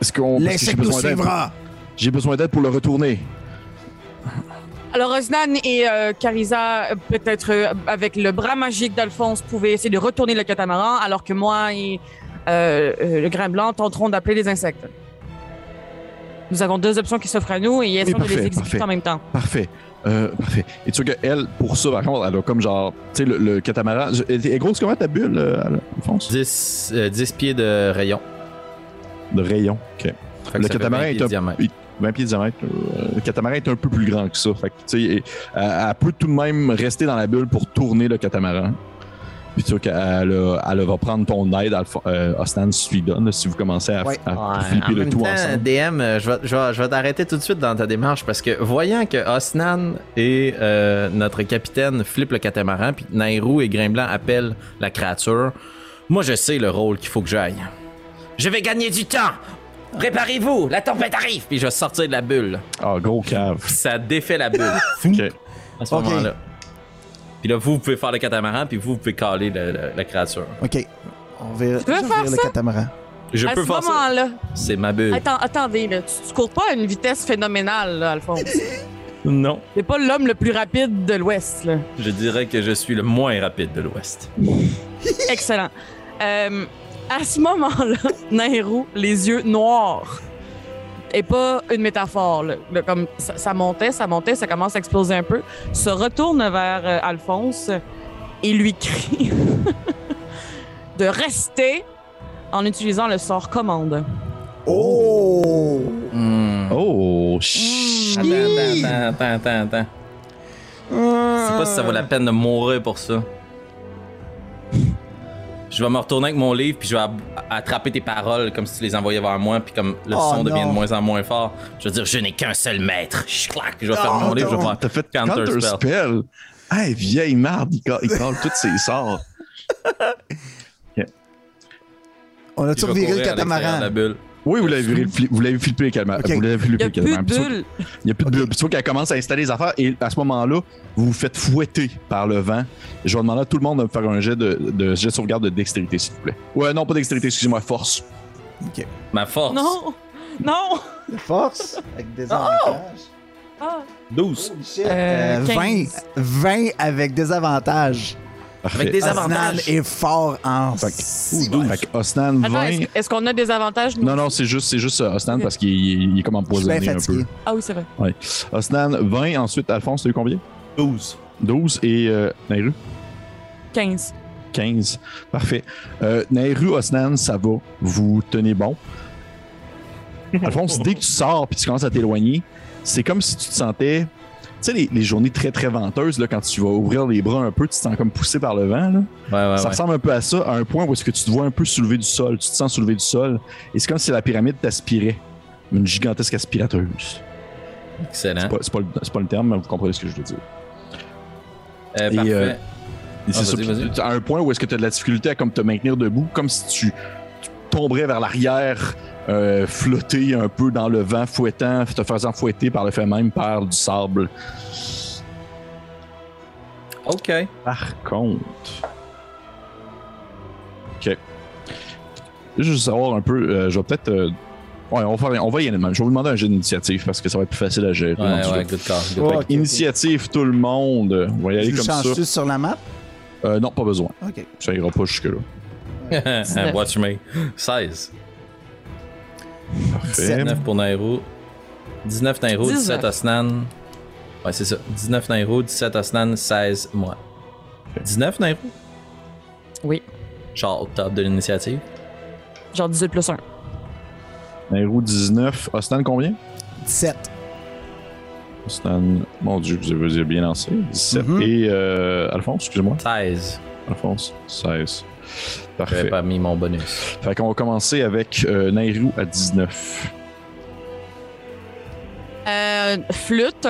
Est-ce qu'on. que j'ai L'insecte nous besoin d'aide- suivra. J'ai besoin d'aide pour le retourner. Alors, Osnan et euh, Carisa, euh, peut-être euh, avec le bras magique d'Alphonse, pouvaient essayer de retourner le catamaran, alors que moi et euh, euh, le grain blanc tenteront d'appeler les insectes. Nous avons deux options qui s'offrent à nous et essayons de parfait, les exécuter parfait. en même temps. Parfait. Euh, parfait. Et tu vois qu'elle, pour ça, par contre, elle a comme genre. Tu sais, le, le catamaran. Elle est grosse comment ta bulle, euh, Alphonse 10, euh, 10 pieds de rayon. De rayon. OK. Le catamaran 20 est un- diamètre. il- 20 pieds de diamètre. euh, le catamaran est un peu plus grand que ça. Fait que, tu sais, elle, elle peut tout de même rester dans la bulle pour tourner le catamaran. Puis tu vois qu'elle elle va prendre ton aide, euh, Ostan, si tu lui donnes, si vous commencez à, Ouais. à Ouais, flipper en le même tout temps, ensemble. DM, euh, je vais, je vais- je vais t'arrêter tout de suite dans ta démarche parce que voyant que Osnan et euh, notre capitaine flippent le catamaran, puis Nairou et Grimblanc appellent la créature, moi je sais le rôle qu'il faut que j'aille. Je vais gagner du temps. Préparez-vous, la tempête arrive. Puis je vais sortir de la bulle. Ah, gros cave. Ça défait la bulle OK. à ce moment-là. Puis là, vous, vous pouvez faire le catamaran, puis vous, vous pouvez caler le- le- la créature. OK. On va Tu veux faire le ça? catamaran. Je à peux ce faire ça. moment-là, C'est ma bulle. attends, attendez, là, tu, tu cours pas à une vitesse phénoménale, là, Alphonse. Non. T'es pas l'homme le plus rapide de l'Ouest, là. Je dirais que je suis le moins rapide de l'Ouest. Excellent. Euh, à ce moment-là, Nairou, les yeux noirs, et pas une métaphore, là. Là, comme ça, ça montait, ça montait, ça commence à exploser un peu, se retourne vers euh, Alphonse et lui crie de rester en utilisant le sort commande. Oh Hmm. Oh, shit. Attends, attends, attends, attends, attends. Je sais pas si ça vaut la peine de mourir pour ça. Je vais me retourner avec mon livre, puis je vais attraper tes paroles comme si tu les envoyais vers moi, puis comme le Oh son devient de moins en moins fort. Je vais dire, je n'ai qu'un seul maître. Clac, je vais Oh mon livre, je vais faire T'as fait counter, counter spell. spell. Hey, vieille marde, il colle, il colle tous ses sorts. On a je vais survécu le catamaran. la bulle. Oui, vous l'avez vu, vous l'avez flippé le catamaran. Ok. Vous l'avez Il flippé n'y a le plus de bulles. Il n'y a plus de bulle. Puis tu vois qu'elle commence à installer les affaires et à ce moment-là, vous vous faites fouetter par le vent. Je vais demander à tout le monde de me faire un jet de, de jet de sauvegarde de dextérité, s'il vous plaît. Ouais, non, pas dextérité, excusez-moi, force. Ma force. Non! Non! De force, avec des avantages. Ah. 12. Euh, Euh, 20, 15. 20 avec des avantages. Parfait. Avec des Osnan avantages. est fort en... Fait que- Fait que Osnan Attends, 20. est-ce, est-ce qu'on a des avantages? nous? Non, non, c'est juste, c'est juste Osnan parce qu'il il est comme empoisonné un peu. Ah oui, c'est vrai. Osnan 20, ensuite Alphonse, t'as eu combien? 12. 12 et euh, Nairu 15. 15. Parfait. Euh, Nairu, Osnan, ça va. Vous tenez bon. Alphonse, dès que tu sors puis tu commences à t'éloigner, c'est comme si tu te sentais. Tu sais, les, les journées très très venteuses, là, quand tu vas ouvrir les bras un peu, tu te sens comme poussé par le vent. Là. Ouais, ouais, ça ouais. ressemble un peu à ça, à un point où est-ce que tu te vois un peu soulever du sol. Tu te sens soulever du sol. Et c'est comme si la pyramide t'aspirait. Une gigantesque aspirateuse. Excellent. C'est pas, pas le- c'est pas le terme, mais vous comprenez ce que je veux dire. Euh, Et, parfait. euh, Et vas-y. tu- à un point où est-ce que tu as de la difficulté à comme te maintenir debout, comme si tu tomberais vers l'arrière, euh, flotter un peu dans le vent, fouettant, te faisant fouetter par le fait même par du sable. OK. Par contre. Ok. Je veux savoir un peu, euh, je vais peut-être. euh, ouais, on va, faire- on va y aller même. Je vais vous demander un jeu d'initiative parce que ça va être plus facile à gérer. Ouais, ouais, good call. good. Initiative, tout le monde. On va y aller Tu comme ça. changes-tu sur la map? Euh, non, pas besoin. OK. Ça ira pas jusque-là. Watch me. 16. Parfait. 9 pour Nairo. 19 Nairo, 17 19. Osnan. Ouais, c'est ça. 19 Nairo, 17 Osnan, 16 moi. 19 Nairo? Oui. Charles, top de l'initiative? Genre 18 plus 1. Nairo 19. Ostan combien? 17. Ostan, mon dieu, vous avez bien lancé. 17. Mhm. Et euh, Alphonse, excusez-moi. 16. Alphonse, 16. J'avais Parfait. pas mis mon bonus. Fait qu'on va commencer avec euh, Nairou à 19. Euh, flûte.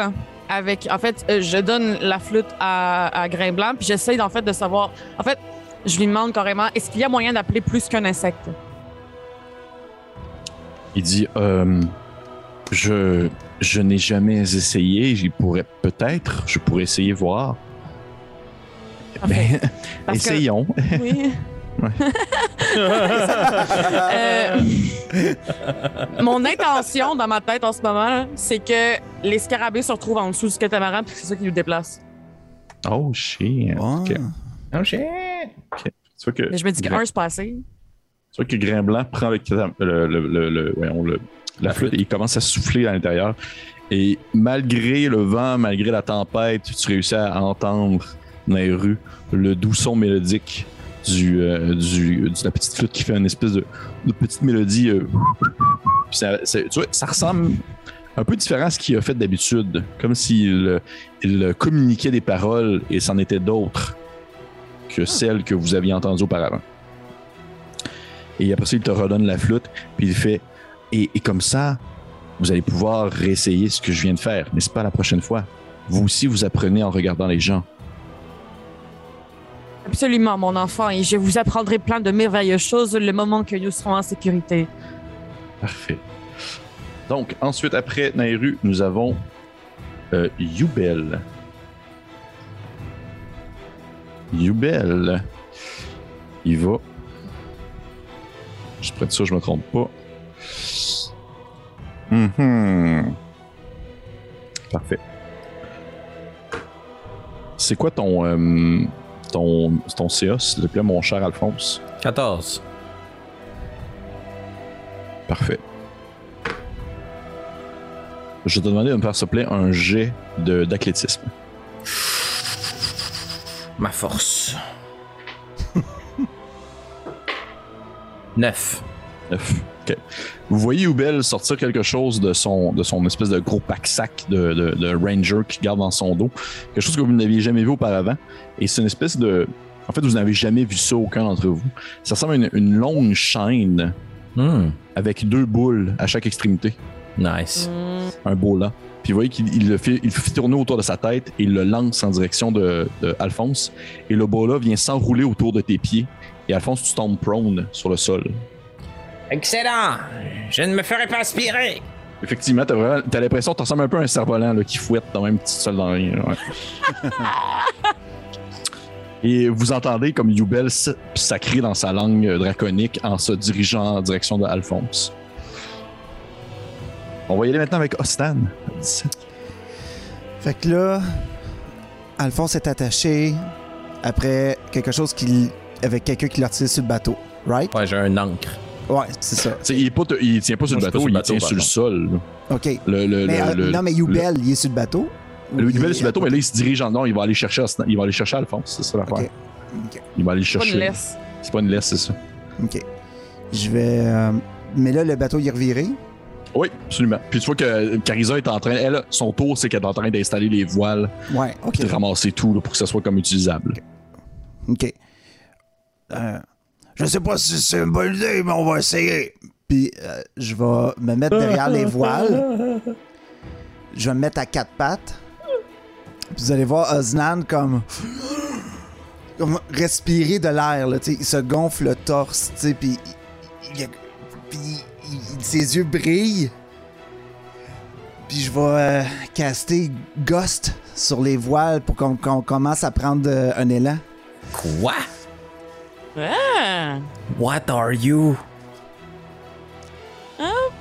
Avec, en fait, euh, je donne la flûte à, à Grain Blanc, puis j'essaye en fait de savoir. En fait, je lui demande carrément est-ce qu'il y a moyen d'appeler plus qu'un insecte? Il dit euh, Je, je n'ai jamais essayé. J'y pourrais peut-être. Je pourrais essayer voir. Ben, Parce que- essayons. Oui. Euh, mon intention dans ma tête en ce moment, c'est que les scarabées se retrouvent en dessous du catamaran, puis c'est ça qui nous déplace. Oh shit. Ok. Oh shit! Tu vois que, Mais je me dis que Grain- un, c'est pas assez. tu vois que Grain Blanc prend le, le, le, le- le- voyons, le- la flûte et il commence à souffler à l'intérieur. Et malgré le vent, malgré la tempête, tu réussis à entendre dans les rues le doux son mélodique du, euh, du- de la petite flûte qui fait une espèce de, de petite mélodie. euh, ça, ça- tu vois, ça ressemble un peu différent à ce qu'il a fait d'habitude, comme s'il il communiquait des paroles et c'en était d'autres que celles que vous aviez entendues auparavant. Et après ça, il te redonne la flûte, puis il fait et, et comme ça, vous allez pouvoir réessayer ce que je viens de faire, n'est-ce pas la prochaine fois? Vous aussi, vous apprenez en regardant les gens. Absolument, mon enfant, et je vous apprendrai plein de merveilleuses choses le moment que nous serons en sécurité. Parfait. Donc, ensuite, après Nairu, nous avons euh, Yubel. Yubel. Il va. Je suis de ça, je me trompe pas. Mhm. Parfait. C'est quoi ton, euh, ton, ton CA, s'il te plaît, mon cher Alphonse? 14. Parfait. Je vais te demander de me faire, s'il te plaît, un jet d'athlétisme. Ma force. 9. Neuf. OK. Vous voyez Oubel sortir quelque chose de son, de son espèce de gros pack-sac de, de- de Ranger qu'il garde dans son dos. Quelque chose que vous n'aviez jamais vu auparavant. Et c'est une espèce de. En fait, vous n'avez jamais vu ça, aucun d'entre vous. Ça ressemble à une, une longue chaîne Hmm. avec deux boules à chaque extrémité. Nice. Un beau là. Puis vous voyez qu'il il le fait, il le fait tourner autour de sa tête et il le lance en direction de, de Alphonse. Et le là vient s'enrouler autour de tes pieds. Et Alphonse, tu tombes prone sur le sol. Excellent Je ne me ferai pas aspirer Effectivement, t'as vraiment- t'as l'impression que tu ressembles un peu à un cerf-volant là, qui fouette dans même petite sol dans rien. ouais. Et vous entendez comme Yubel sacré dans sa langue draconique en se dirigeant en direction de Alphonse. On va y aller maintenant avec Ostan. 17. Fait que là, Alphonse est attaché après quelque chose qui. avec quelqu'un qui l'a tiré sur le bateau. Right? Ouais, j'ai un encre. Ouais, c'est ça. T'sais, il, est pas, il tient pas sur Moi, le pas bateau, sur il le bateau, tient sur le sol. là. OK. Le, le, Mais, le- euh, le- non, mais Youbel, il est sur le bateau? Le, Yubel est sur le bateau, mais là, il se dirige en nord. Il va aller chercher, il va aller chercher Alphonse. C'est ça l'affaire. Ok. Ok. Il va aller Pas chercher. une laisse. C'est pas une laisse, c'est ça. OK. Je vais. euh, Mais là, le bateau, il est reviré. Oui, absolument. Puis tu vois que Carisa est en train. Elle, son tour, c'est qu'elle est en train d'installer les voiles, Ouais, OK. puis de ramasser tout là, pour que ça soit comme utilisable. OK. Euh, Je sais pas si c'est une bonne idée, mais on va essayer. Puis euh, je vais me mettre derrière les voiles. Je vais me mettre à quatre pattes. Puis vous allez voir Osnan comme. comme respirer de l'air, là, tu sais. Il se gonfle le torse, tu sais, puis. il- il- puis il- ses yeux brillent. Puis je vais euh, caster Ghost sur les voiles pour qu'on qu'on commence à prendre euh, un élan. Quoi? Ah! What are you?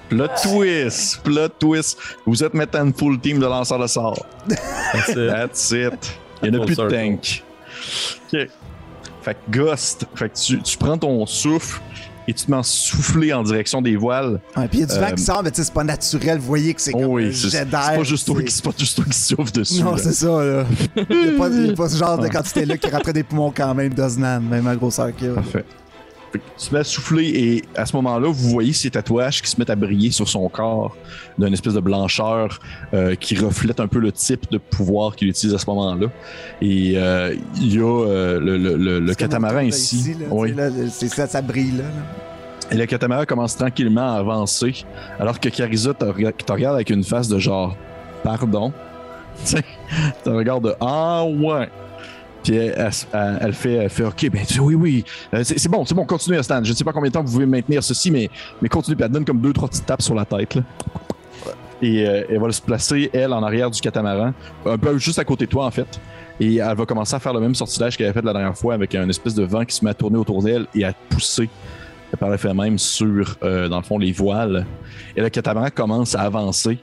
Plot twist! Plot twist! Vous êtes maintenant une full team de lanceurs de sorts. That's it. That's it. Il n'y en a plus de tank. OK. Fait que ghost. Fait que tu, tu prends ton souffle et tu te mets à souffler en direction des voiles. Ouais, puis il y a du vent Euh, qui sort, mais tu sais, c'est pas naturel. Vous voyez que c'est comme un oui, c'est jet d'air. c'est- pas juste toi qui souffle dessus. Non, c'est ça, là. Il n'y a, pas- a ce genre de quantité là qui rentrait des poumons quand même d'Oznan, même à grosseur qu'il y a. Parfait. Tu te mets à souffler et à ce moment-là, vous voyez ces tatouages qui se mettent à briller sur son corps d'une espèce de blancheur euh, qui reflète un peu le type de pouvoir qu'il utilise à ce moment-là. Et euh, il y a euh, le, le- le- catamaran ici. là, Oui. là, c'est ça, ça brille là. là. Et le catamaran commence tranquillement à avancer, alors que Carissa te, rega- te regarde avec une face de genre Pardon. Tu te regarde de Ah ouais. Puis elle, elle- elle- elle fait, elle fait OK, ben tu oui, oui. Euh, c'est bon, c'est bon, continuez, Stan. Je ne sais pas combien de temps vous pouvez maintenir ceci, mais, mais continuez. Puis elle donne comme deux, trois petites tapes sur la tête. Là. Et euh, elle va se placer, elle, en arrière du catamaran, un peu juste à côté de toi, en fait. Et elle va commencer à faire le même sortilège qu'elle avait fait la dernière fois avec un espèce de vent qui se met à tourner autour d'elle et à pousser par le fait même sur, euh, dans le fond, les voiles. Et le catamaran commence à avancer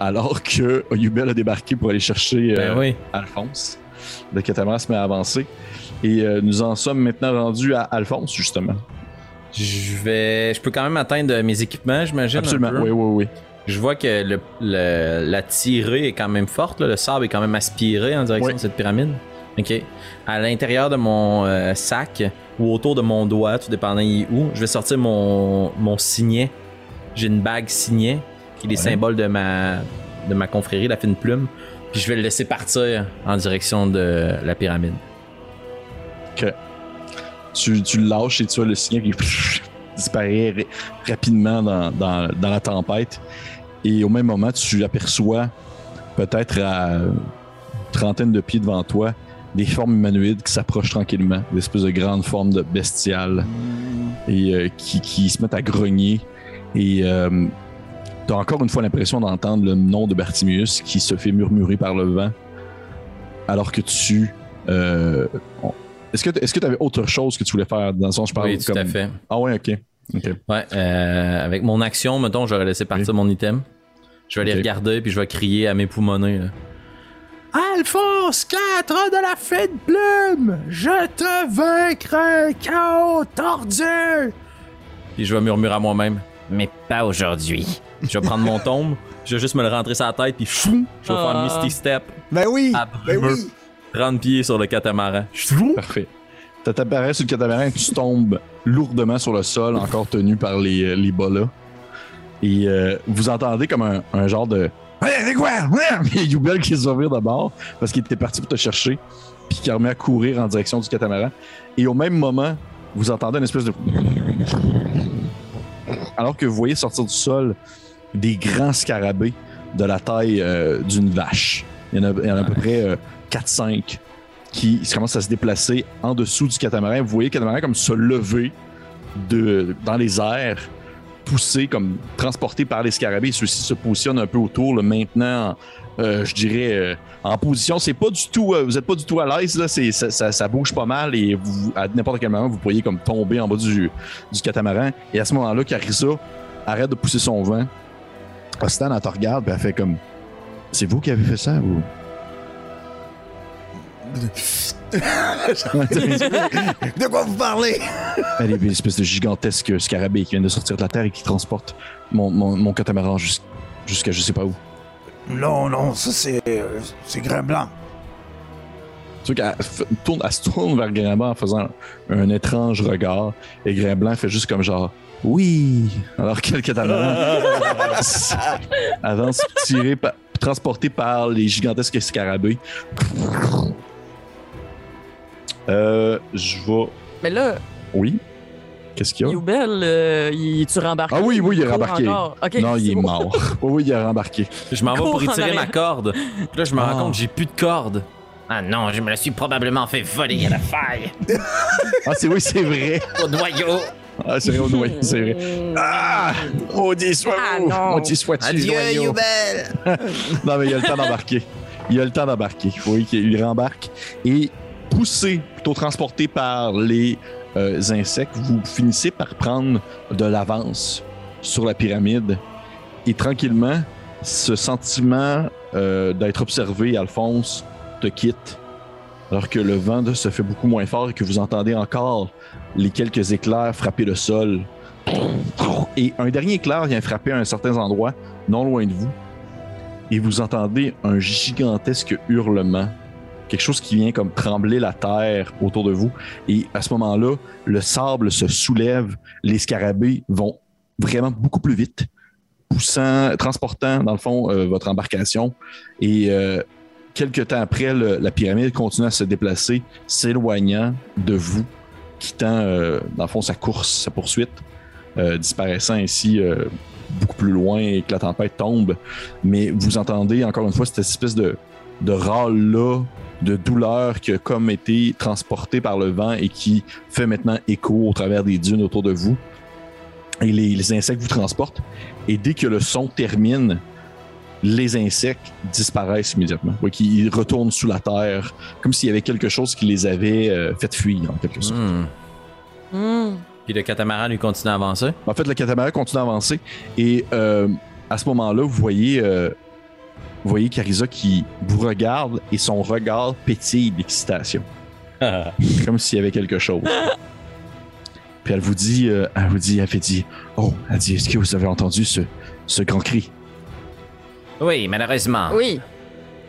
alors que Yubel a débarqué pour aller chercher euh, Ben oui. Alphonse. Le catamaran se met à avancer. Et euh, nous en sommes maintenant rendus à Alphonse, justement. Je vais. Je peux quand même atteindre mes équipements, j'imagine. Absolument, oui, oui, oui. Je vois que le, le- la tirée est quand même forte. là. Le sable est quand même aspiré en direction Oui. de cette pyramide. OK. À l'intérieur de mon euh, sac ou autour de mon doigt, tout dépendant où, je vais sortir mon, mon signet. J'ai une bague signet qui est les Ouais. symboles de ma, de ma confrérie, la fine plume. Puis je vais le laisser partir en direction de la pyramide. Tu, tu le lâches et tu vois le signal qui disparaît ra- rapidement dans, la tempête. Et au même moment, tu aperçois peut-être à trentaine de pieds devant toi des formes humanoïdes qui s'approchent tranquillement, des espèces de grandes formes de bestiales et euh, qui, se mettent à grogner. Et tu as encore une fois l'impression d'entendre le nom de Bartimius qui se fait murmurer par le vent alors que tu. euh, on- est-ce que est-ce que tu avais autre chose que tu voulais faire? Dans le sens je parle oui, tout comme à fait. ah ouais ok ok Ouais, euh, avec mon action, mettons, j'aurais laissé partir mon item. Je vais aller regarder puis je vais crier à mes poumonés. là. Alphonse 4 de la fête plume, je te vaincrai, chaos tordu. Puis je vais murmurer à moi-même. Mais pas aujourd'hui. Je vais prendre mon tombe, je vais juste me le rentrer sur la tête puis choum, je vais faire Ah. Misty Step, Ben oui! Ah, ben oui! 30 pieds sur le catamaran. Choum. parfait tu t'apparais sur le catamaran et tu tombes lourdement sur le sol encore tenu par les euh, les bolas et euh, vous entendez comme un, un genre de Ouais, c'est quoi? Ouais! Il y a Yubel qui se revire d'abord parce qu'il était parti pour te chercher, puis qui remet à courir en direction du catamaran. Et au même moment, vous entendez une espèce de. Alors que vous voyez sortir du sol des grands scarabées de la taille euh, d'une vache. Il y en a, à peu près euh, 4-5 qui commencent à se déplacer en dessous du catamaran. Vous voyez le catamaran comme se lever de, dans les airs poussé, comme transporté par les scarabées. Ceux-ci se positionnent un peu autour, maintenant, euh, je dirais, euh, en position. C'est pas du tout, euh, vous êtes pas du tout à l'aise, là. C'est, ça, ça- ça bouge pas mal et vous, à n'importe quel moment, vous pourriez comme tomber en bas du, du catamaran. Et à ce moment-là, Carissa arrête de pousser son vent. Stan, elle te regarde, puis elle fait comme, c'est vous qui avez fait ça ou? De quoi vous parlez? Elle est une espèce de gigantesque scarabée qui vient de sortir de la terre et qui transporte mon, mon, mon catamaran jus- jusqu'à je sais pas où. Non, non, ça c'est. euh, c'est grain blanc. Tu vois qu'elle tourne, elle se tourne vers Grimblanc en faisant un, un étrange regard. Et Grimblanc fait juste comme genre Oui! Alors que le catamaran avance tiré, pa- transporté par les gigantesques scarabées. Euh, je vais. Mais là, Oui? Qu'est-ce qu'il y a? Youbel, euh, il tu rembarqué? Ah oui, oui, il est rembarqué. non, il est bon. mort. oui, oui, il est rembarqué. Je m'en vais pour en retirer ma corde. Puis là, je me Ah. rends compte que j'ai plus de corde. Ah non, je me la suis probablement fait voler à la faille. Ah, c'est oui, c'est vrai. Au noyau. Ah, c'est vrai, au noyau, c'est vrai. Ah! Maudit soit Ah. Maudit soit-tu, Adieu. Youbel. Non, mais il a le temps d'embarquer. Il a le temps d'embarquer. Vous voyez qu'il rembarque. Et poussé, plutôt transporté par les insectes, vous finissez par prendre de l'avance sur la pyramide. Et tranquillement, ce sentiment euh, d'être observé, Alphonse, te quitte. alors que le vent se fait beaucoup moins fort et que vous entendez encore les quelques éclairs frapper le sol. Et un dernier éclair vient frapper à un certain endroit, non loin de vous, et vous entendez un gigantesque hurlement, quelque chose qui vient comme trembler la terre autour de vous. Et à ce moment-là, le sable se soulève, les scarabées vont vraiment beaucoup plus vite, poussant, transportant dans le fond euh, votre embarcation. Et euh, quelques temps après, la pyramide continue à se déplacer, s'éloignant de vous, quittant euh, dans le fond sa course, sa poursuite, disparaissant ainsi beaucoup plus loin et que la tempête tombe. Mais vous entendez encore une fois cette espèce de, de râle-là, de douleur qui a comme été transporté par le vent et qui fait maintenant écho au travers des dunes autour de vous. Et les, les insectes vous transportent. Et dès que le son termine, les insectes disparaissent immédiatement. Oui, qui retournent sous la terre, comme s'il y avait quelque chose qui les avait euh, fait fuir, en quelque sorte. Hmm. Hmm. Puis le catamaran lui continue à avancer? En fait, le catamaran continue à avancer. Et euh, à ce moment-là, vous voyez, euh, vous voyez Carissa qui vous regarde et son regard pétille d'excitation. comme s'il y avait quelque chose. Puis elle vous dit, euh, elle vous dit, elle fait dit, oh, elle dit, est-ce que vous avez entendu ce, ce grand cri? Oui, malheureusement. Oui.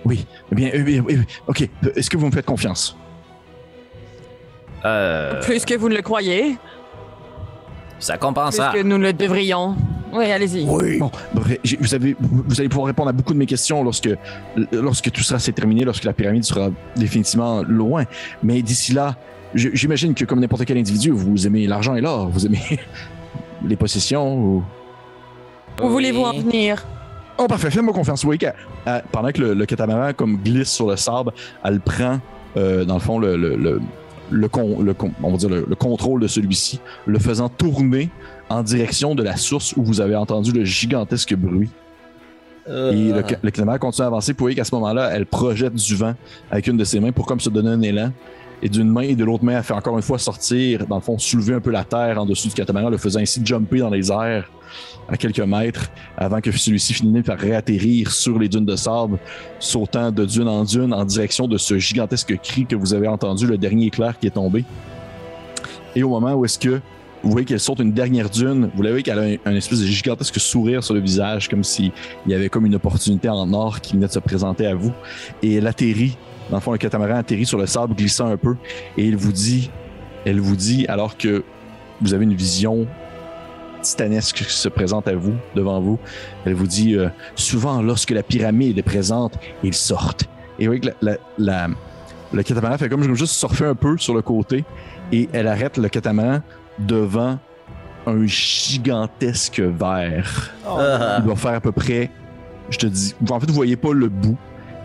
Oui. Eh bien, euh, oui, oui, oui. ok. Est-ce que vous me faites confiance? Euh, Plus que vous ne le croyez, ça compense plus ça. que nous le devrions. Oui, allez-y. Oui. Bon, vous, avez, vous vous allez pouvoir répondre à beaucoup de mes questions lorsque, lorsque tout s'est terminé, lorsque la pyramide sera définitivement loin. Mais d'ici là, j'imagine que comme n'importe quel individu, vous aimez l'argent et l'or, vous aimez les possessions. Ou... Où voulez-vous en Oui. venir? Oh, parfait, fais-moi confiance. Que, euh, pendant que le, le catamaran comme glisse sur le sable, elle prend, euh, dans le fond, le, le, le, le con- le con- on va dire le, le contrôle de celui-ci, le faisant tourner en direction de la source où vous avez entendu le gigantesque bruit. Et le, le catamaran continue à avancer. Vous voyez qu'à ce moment-là, elle projette du vent avec une de ses mains pour comme se donner un élan. Et d'une main et de l'autre main, elle fait encore une fois sortir, dans le fond, soulever un peu la terre en dessous du catamaran, le faisant ainsi jumper dans les airs à quelques mètres avant que celui-ci finisse par réatterrir sur les dunes de sable, sautant de dune en dune en direction de ce gigantesque cri que vous avez entendu, le dernier éclair qui est tombé. Et au moment où est-ce que vous voyez qu'elle saute une dernière dune, vous voyez qu'elle a un, espèce de gigantesque sourire sur le visage, comme s'il y avait comme une opportunité en or qui venait de se présenter à vous. Et elle atterrit, dans le fond, le catamaran atterrit sur le sable, glissant un peu, et il vous dit, elle vous dit, alors que vous avez une vision titanesque qui se présente à vous, devant vous, elle vous dit, euh, souvent lorsque la pyramide est présente, ils sortent. Et vous voyez que la, la- la- le catamaran fait comme juste surfer un peu sur le côté, et elle arrête le catamaran devant un gigantesque verre. Ah. Il doit faire à peu près, je te dis, en fait, vous voyez pas le bout,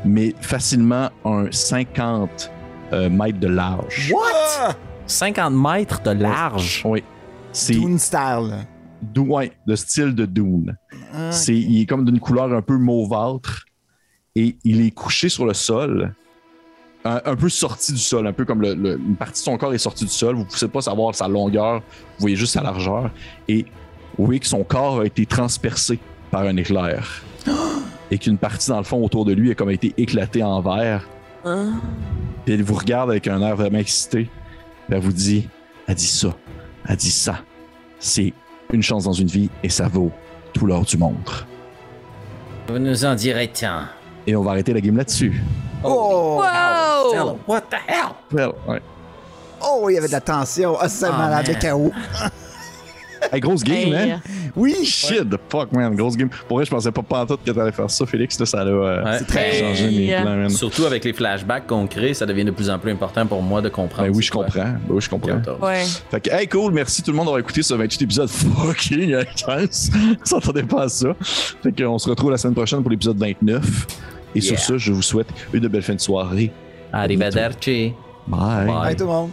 mais facilement un 50 euh, mètres de large. What? 50 mètres de large? Oui. C'est Toon style. Ouais, le style de Dune. Ah, C'est, il est comme d'une couleur un peu mauvâtre et il est couché sur le sol, un, un peu sorti du sol, un peu comme le- le- une partie de son corps est sortie du sol. Vous ne pouvez pas savoir sa longueur, vous voyez juste sa largeur. Et vous voyez que son corps a été transpercé par un éclair. et qu'une partie, dans le fond, autour de lui a comme été éclatée en verre. Hein? Puis elle vous regarde avec un air vraiment excité. Puis elle vous dit, elle dit ça, elle dit ça. C'est une chance dans une vie et ça vaut tout l'or du monde. Vous nous en direz tant. Et on va arrêter la game là-dessus. Oh! Wow! What the hell? Well, ouais. Oh, il y avait de la tension. Ah, c'est Oh, malade de chaos. Hey, grosse game, Hey, hein? Oui! Shit, the fuck, man. Grosse game. Pour vrai, je pensais pas pantoute que t'allais faire ça, Félix. Là, ça a euh, Ouais. Très changé mes Hey. plans, man. Surtout avec les flashbacks qu'on crée, ça devient de plus en plus important pour moi de comprendre. Ben oui, je quoi. comprends. Ben oui, je comprends. 14. Ouais. Fait que, hey, cool, merci tout le monde d'avoir écouté ce 28 épisode fucking intense. On s'attendait pas à ça. Fait qu'on se retrouve la semaine prochaine pour l'épisode 29. Et sur Yeah. ce, je vous souhaite une belle fin de soirée. Arrivederci. Bye. Bye. Bye tout le monde.